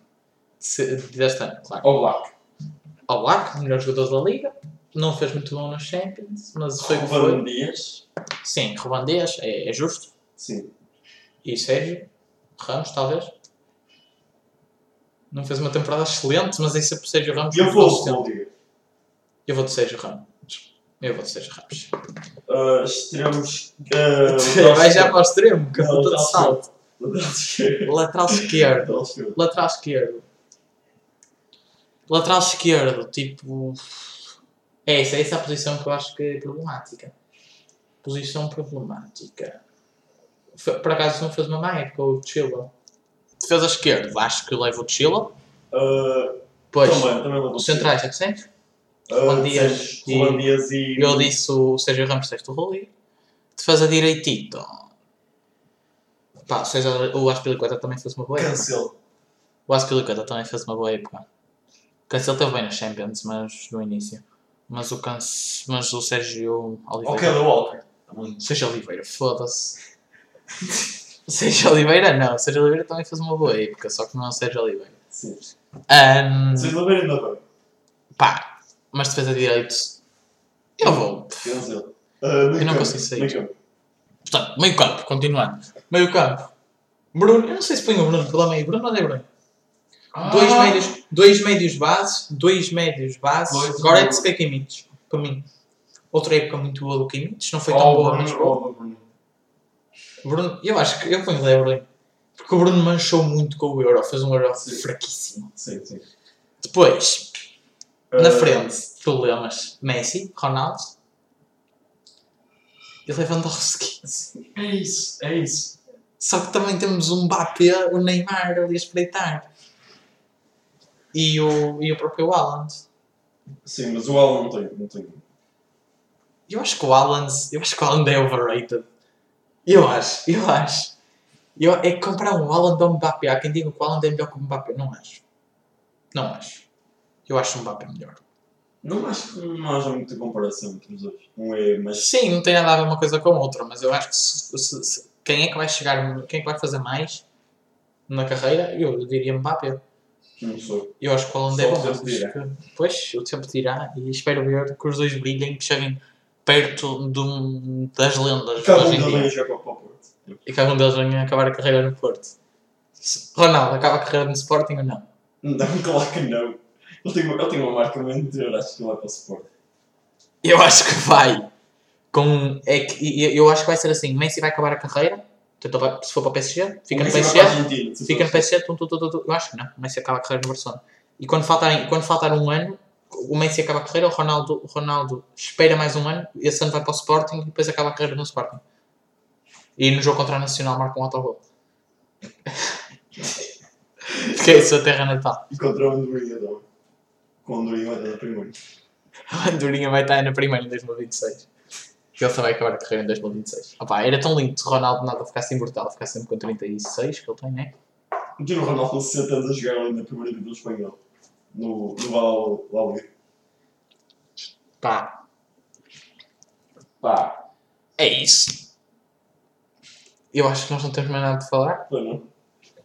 Se- Deste ano, claro. Ao Black. Ao Black, melhor jogador da Liga. Não fez muito bom nos Champions, mas foi o que foi. Dias. Sim, Ruban Dias, é, é justo. Sim. E Sérgio Ramos, talvez. Não fez uma temporada excelente, mas isso é por Sérgio Ramos. Eu vou Dias. Eu vou de Sérgio Ramos. Eu vou de Sérgio Ramos. Uh, extremos. Uh, Vai já para o extremo, que lateral salto. Lateral esquerdo. Lateral esquerdo. Lateral esquerdo. Lateral esquerdo. Tipo. É essa, é essa a posição que eu acho que é problemática. Posição problemática. Por acaso não fez uma má época o Chila. Defesa esquerda, acho que leva o Chila. Uh, Pois, também, também os centrais, é que sempre? Uh, Juan Dias e- Dias e. Eu disse o Sérgio Ramos, disseste o Roli. Defesa direitito. Pá, o César- o Aspilicueta também fez uma boa época. Cancelo. O Aspilicueta também fez uma boa época. O Cancelo teve bem na Champions, mas no início. Mas o, Cance... mas o Sérgio Oliveira. Kelly Walker. Também. Sérgio Oliveira, foda-se. O Sérgio Oliveira não, o Sérgio Oliveira também fez uma boa época, só que não é o Sérgio Oliveira. Sim. Vocês não verem ainda bem. pá, mas defesa de direito. Eu vou. Uh, Eu não consigo sair. meio campo. Portanto, meio campo, continuando. Meio campo. Bruno, eu não sei se põe o Bruno pela meio. Bruno ou é Bruno? Dois, Ah! Dois médios bases, dois médios bases. Dois Agora é de Bruno. sequer Kimmich, para mim. Outra época muito boa do Kimmich, não foi Oh, tão boa, Bruno, mas boa. oh, Bruno. Bruno, eu acho que eu ponho o De Bruyne. Porque o Bruno manchou muito com o Euro, fez um Euro Sim. fraquíssimo. Sim, sim. Depois, na Uh, frente, problemas. Messi, Ronaldo e Lewandowski. É isso, é isso. Só que também temos um Mbappé, o Neymar ali a espreitar. E o, e o próprio Haaland. Sim, mas o Alan não tem. Não tem. Eu acho que o Haaland, eu acho que o Haaland é overrated. Eu acho, eu acho. Eu, é que comparar um Haaland ao Mbappé, há quem diga que o Haaland é melhor que o Mbappé. Não acho. Não acho. Eu acho o Mbappé melhor. Não acho que não haja muita comparação entre os dois. Um é mais. Sim, não tem nada a ver uma coisa com a outra, mas eu acho que se- se- se- quem é que vai chegar, quem é que vai fazer mais na carreira, eu diria Mbappé. Não sei. Eu acho que o Haaland Só é bom. que- Pois, o tempo dirá e espero ver que os dois brilhem, que cheguem perto um- das lendas Cada um deles vem jogar para o Porto. E que algum deles venha acabar a carreira no Porto. Ronaldo, acaba a carreira no Sporting ou não? Não, claro que não. Ele tem, uma- ele tem uma marca mentor, acho que ele vai para o Sport. Eu acho que vai. Com, é que, eu acho que vai ser assim: Messi vai acabar a carreira, então vai- se for para o PSG, fica no O PSG, a Argentina, fica no PSG, tum, tum, tum, tum, eu acho que não, o Messi acaba a carreira no Barcelona. E quando faltar, quando faltar um ano, o Messi acaba a carreira, o Ronaldo, o Ronaldo espera mais um ano, esse ano vai para o Sporting e depois acaba a carreira no Sporting. E no jogo contra o Nacional marca um autogol. que é isso, a terra natal. E contra o Andorinha, não. Com o Andorinha vai dar primeiro. A Andorinha vai estar na primeira em 2026. E ele vai acabar a carreira em 2026. Opa, era tão lindo se o Ronaldo nada ficasse imortal, ficasse sempre com 36 que ele tem, né? Tinha o Ronaldo com 60 anos a jogar ali na primeira divisão espanhol. No, no Val Liga. Pá, Pá, é isso. Eu acho que nós não temos mais nada para falar. foi não?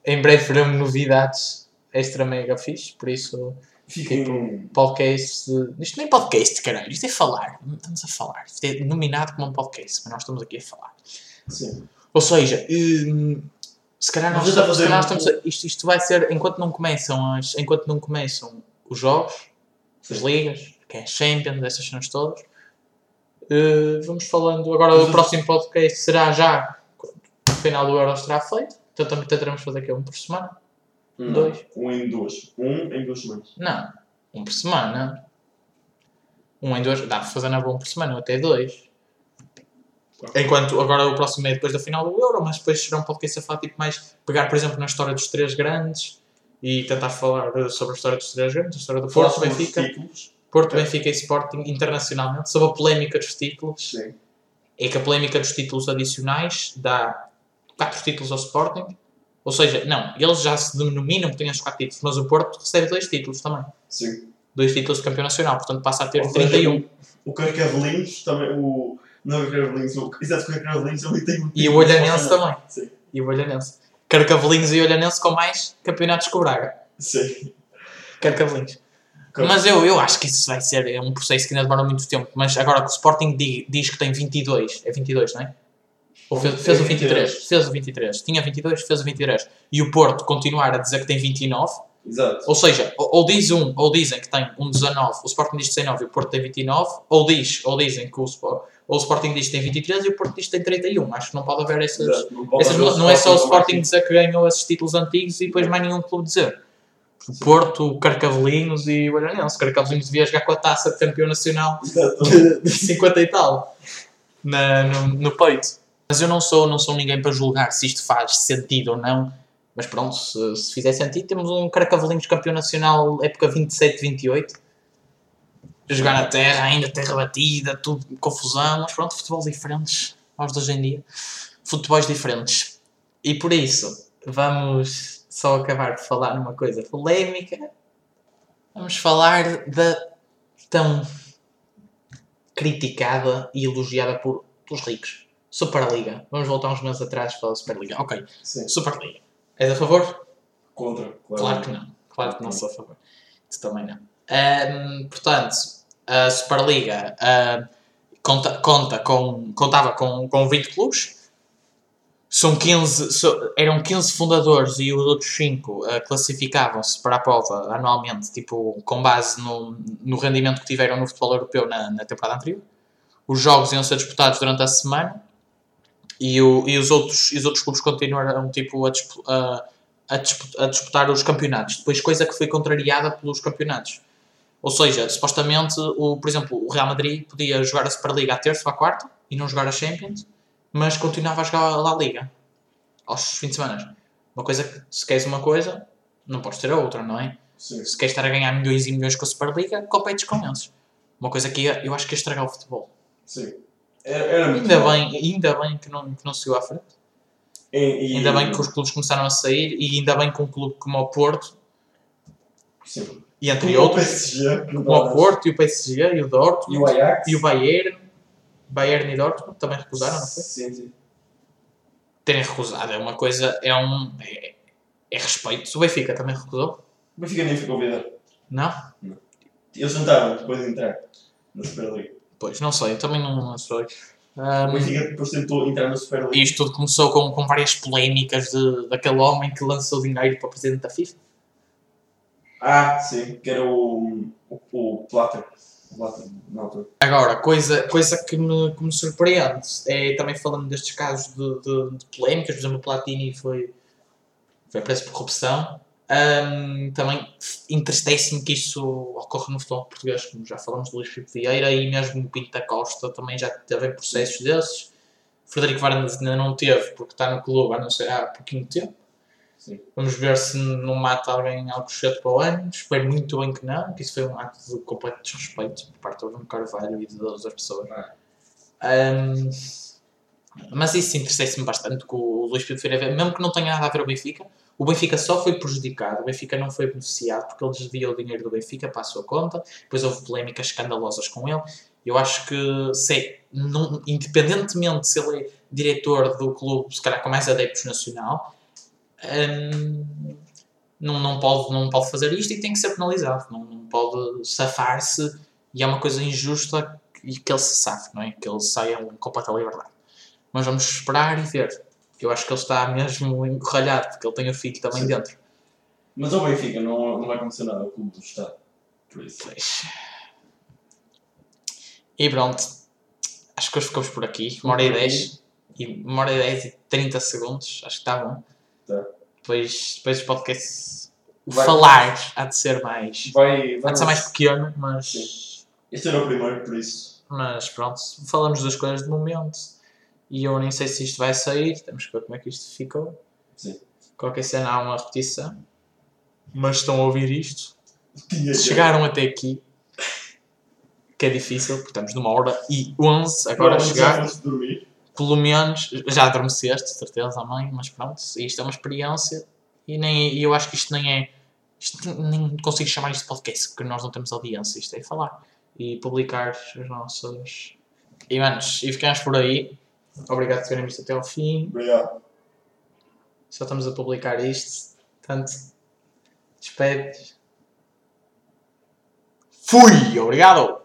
Em breve veremos novidades extra mega fixe, por isso Fiquem. podcast. Isto nem podcast, caralho, isto é falar. Estamos a falar. Isto é nominado como um podcast, mas nós estamos aqui a falar. Sim. Ou seja, hum, se calhar nós, se calhar nós estamos a- isto, isto vai ser enquanto não começam as, enquanto não começam os jogos, as ligas, que é a Champions, essas cenas todas. eh, vamos falando. Agora o próximo podcast será já o final do Euro estará feito. Então também tentaremos fazer aqui um por semana. Não, Dois. Um em duas. Um em duas semanas. Não, um por semana. Um em dois, dá para fazer na boa um por semana, ou até dois. Enquanto agora o próximo é depois da final do Euro, mas depois será um podcast a falar tipo mais pegar, por exemplo, na história dos três grandes e tentar falar sobre a história dos três grandes, a história do Porto, Benfica. Porto, Benfica e Sporting internacionalmente, sobre a polémica dos títulos. Sim. É que a polémica dos títulos adicionais dá 4 títulos ao Sporting. Ou seja, não, eles já se denominam que têm os 4 títulos, mas o Porto recebe 2 títulos também. Sim. Dois títulos de campeão nacional, portanto passa a ter Ou seja, 31. O Carcavelinhos também. O. Não é o Carcavelinhos. O... Exato, o Carcavelinhos também tem um E o Olhanense também. Sim. E o Olhanense. Carcavelinhos e Olhanense com mais campeonatos que o Braga. Sim. Carcavelinhos. Claro. Mas eu, eu acho que isso vai ser é um processo que ainda demora muito tempo. Mas agora que o Sporting di- diz que tem 22, é 22, não é? Ou fez, fez o 23? Fez o 23. Tinha 22, fez o 23. E o Porto continuar a dizer que tem 29. Exato. Ou seja, ou, ou diz um, ou dizem que tem um 19, o Sporting diz 19 e o Porto tem 29. Ou diz, ou dizem que o, ou o Sporting diz que tem 23 e o Porto diz que tem 31. Acho que não pode haver essas, Exato. Não, pode essas haver não, é só o Sporting dizer que ganhou esses títulos antigos e depois mais nenhum clube dizer. O Porto, o Carcavelinhos e o Olhanense. Carcavelinhos devia jogar com a taça de campeão nacional de, de 50 e tal na, no, no peito. Mas eu não sou, não sou ninguém para julgar se isto faz sentido ou não. Mas pronto, se, se fizer sentido, temos um Carcavelinhos campeão nacional época 27-28. A jogar na terra, ainda terra batida, tudo confusão. Mas pronto, futebols diferentes aos de hoje em dia. Futebols diferentes. E por isso, vamos só acabar de falar numa coisa polémica. Vamos falar da tão criticada e elogiada por, pelos ricos. Superliga. Vamos voltar uns meses atrás para a Superliga. Ok, Sim. Superliga. És a favor? Contra. Claro que não. Claro que não sou a favor. Isso também não. Ahm, portanto, a Superliga ahm, conta, conta com, contava com, com 20 clubes. São 15, so- eram 15 fundadores e os outros 5 ah, classificavam-se para a prova anualmente, tipo, com base no, no rendimento que tiveram no futebol europeu na, na temporada anterior. Os jogos iam ser disputados durante a semana e, o, e os, outros, e os outros clubes continuaram tipo, a, a, a, dispu- a disputar os campeonatos. Depois, coisa que foi contrariada pelos campeonatos. Ou seja, supostamente, o, por exemplo, o Real Madrid podia jogar a Superliga à terça ou à quarta e não jogar a Champions, mas continuava a jogar a La Liga aos fins de semana. Uma coisa que, se queres uma coisa, não podes ter a outra, não é? Sim. Se queres estar a ganhar milhões e milhões com a Superliga, competes com eles. Uma coisa que eu acho que ia estragar o futebol. Sim. Era, era muito Ainda bem, ainda bem que não, que não seguiu à frente. E, e- Ainda bem que os clubes começaram a sair e ainda bem que um clube como o Porto, Sim. e entre Como o outros, PSG. como o Porto e o PSG e o Dortmund E o Ajax. e o Bayern, Bayern e Dortmund também recusaram, não foi? Sim, sim. Terem recusado é uma coisa, é um. é, é respeito. O Benfica também recusou? O Benfica nem foi convidado. Não? Eles tentaram depois de entrar na Superliga. Pois, não sei, eu também não, sei. Ahm, Benfica depois tentou entrar na Superliga. isto tudo começou com, com várias polémicas de, daquele homem que lançou dinheiro para o presidente da FIFA. Ah, sim, que era o, o, o altura. Agora, coisa, coisa que, me, que me surpreende é também falando destes casos de, de, de polémicas, por exemplo, o Platini foi, foi preso por corrupção. Ahm, também entristece-me que isso ocorra no futebol português, como já falamos do Luís Filipe Vieira e mesmo o Pinto da Costa também já teve processos desses. Frederico Varandas ainda não teve, porque está no clube há, não sei, há pouquinho tempo. Sim. Vamos ver se não mata alguém algo cedo para o ano. Espero muito bem que não, que isso foi um ato de completo desrespeito por parte do Bruno Carvalho e de todas as pessoas. Um, mas isso interessa-me bastante que o Luís Pedro Ferreira, mesmo que não tenha nada a ver o Benfica, o Benfica só foi prejudicado, o Benfica não foi beneficiado porque ele desviou o dinheiro do Benfica para a sua conta, depois houve polémicas escandalosas com ele. Eu acho que, se, não, independentemente se ele é diretor do clube, se calhar com mais adeptos nacional, hum, não, não, pode, não pode fazer isto e tem que ser penalizado, não, não pode safar-se e é uma coisa injusta e que ele se safe, não é? Que ele saia em completa liberdade. Mas vamos esperar e ver. Eu acho que ele está mesmo encurralhado, porque ele tem o filho também Sim. dentro. Mas ao Benfica não, não vai acontecer nada, o clube do Estado. Por isso. Pois. E pronto. Acho que hoje ficamos por aqui. Uma hora e dez. E uma hora e dez e 30 segundos. Acho que está bom. Tá. Depois, depois o podcast Vai- falar há de ser mais. Vai, Há vai de ser mais pequeno, mas. Sim. Este era o primeiro, por isso. Mas pronto. Falamos das coisas de momento. E eu nem sei se isto vai sair. Temos que ver como é que isto ficou. Sim. Qualquer cena há uma repetição. Mas estão a ouvir isto. Chegaram até aqui, que é difícil, porque estamos numa hora e 11 agora a chegar. Pelo menos, já adormeceste, certeza, mãe, mas pronto, isto é uma experiência e, nem, eu acho que isto nem é. Isto nem consigo chamar isto de podcast, porque nós não temos audiência, isto é falar e publicar os nossos. E manos, e ficamos por aí. Obrigado por terem visto até ao fim. Obrigado. Só estamos a publicar isto. Portanto, despede. Fui! Obrigado!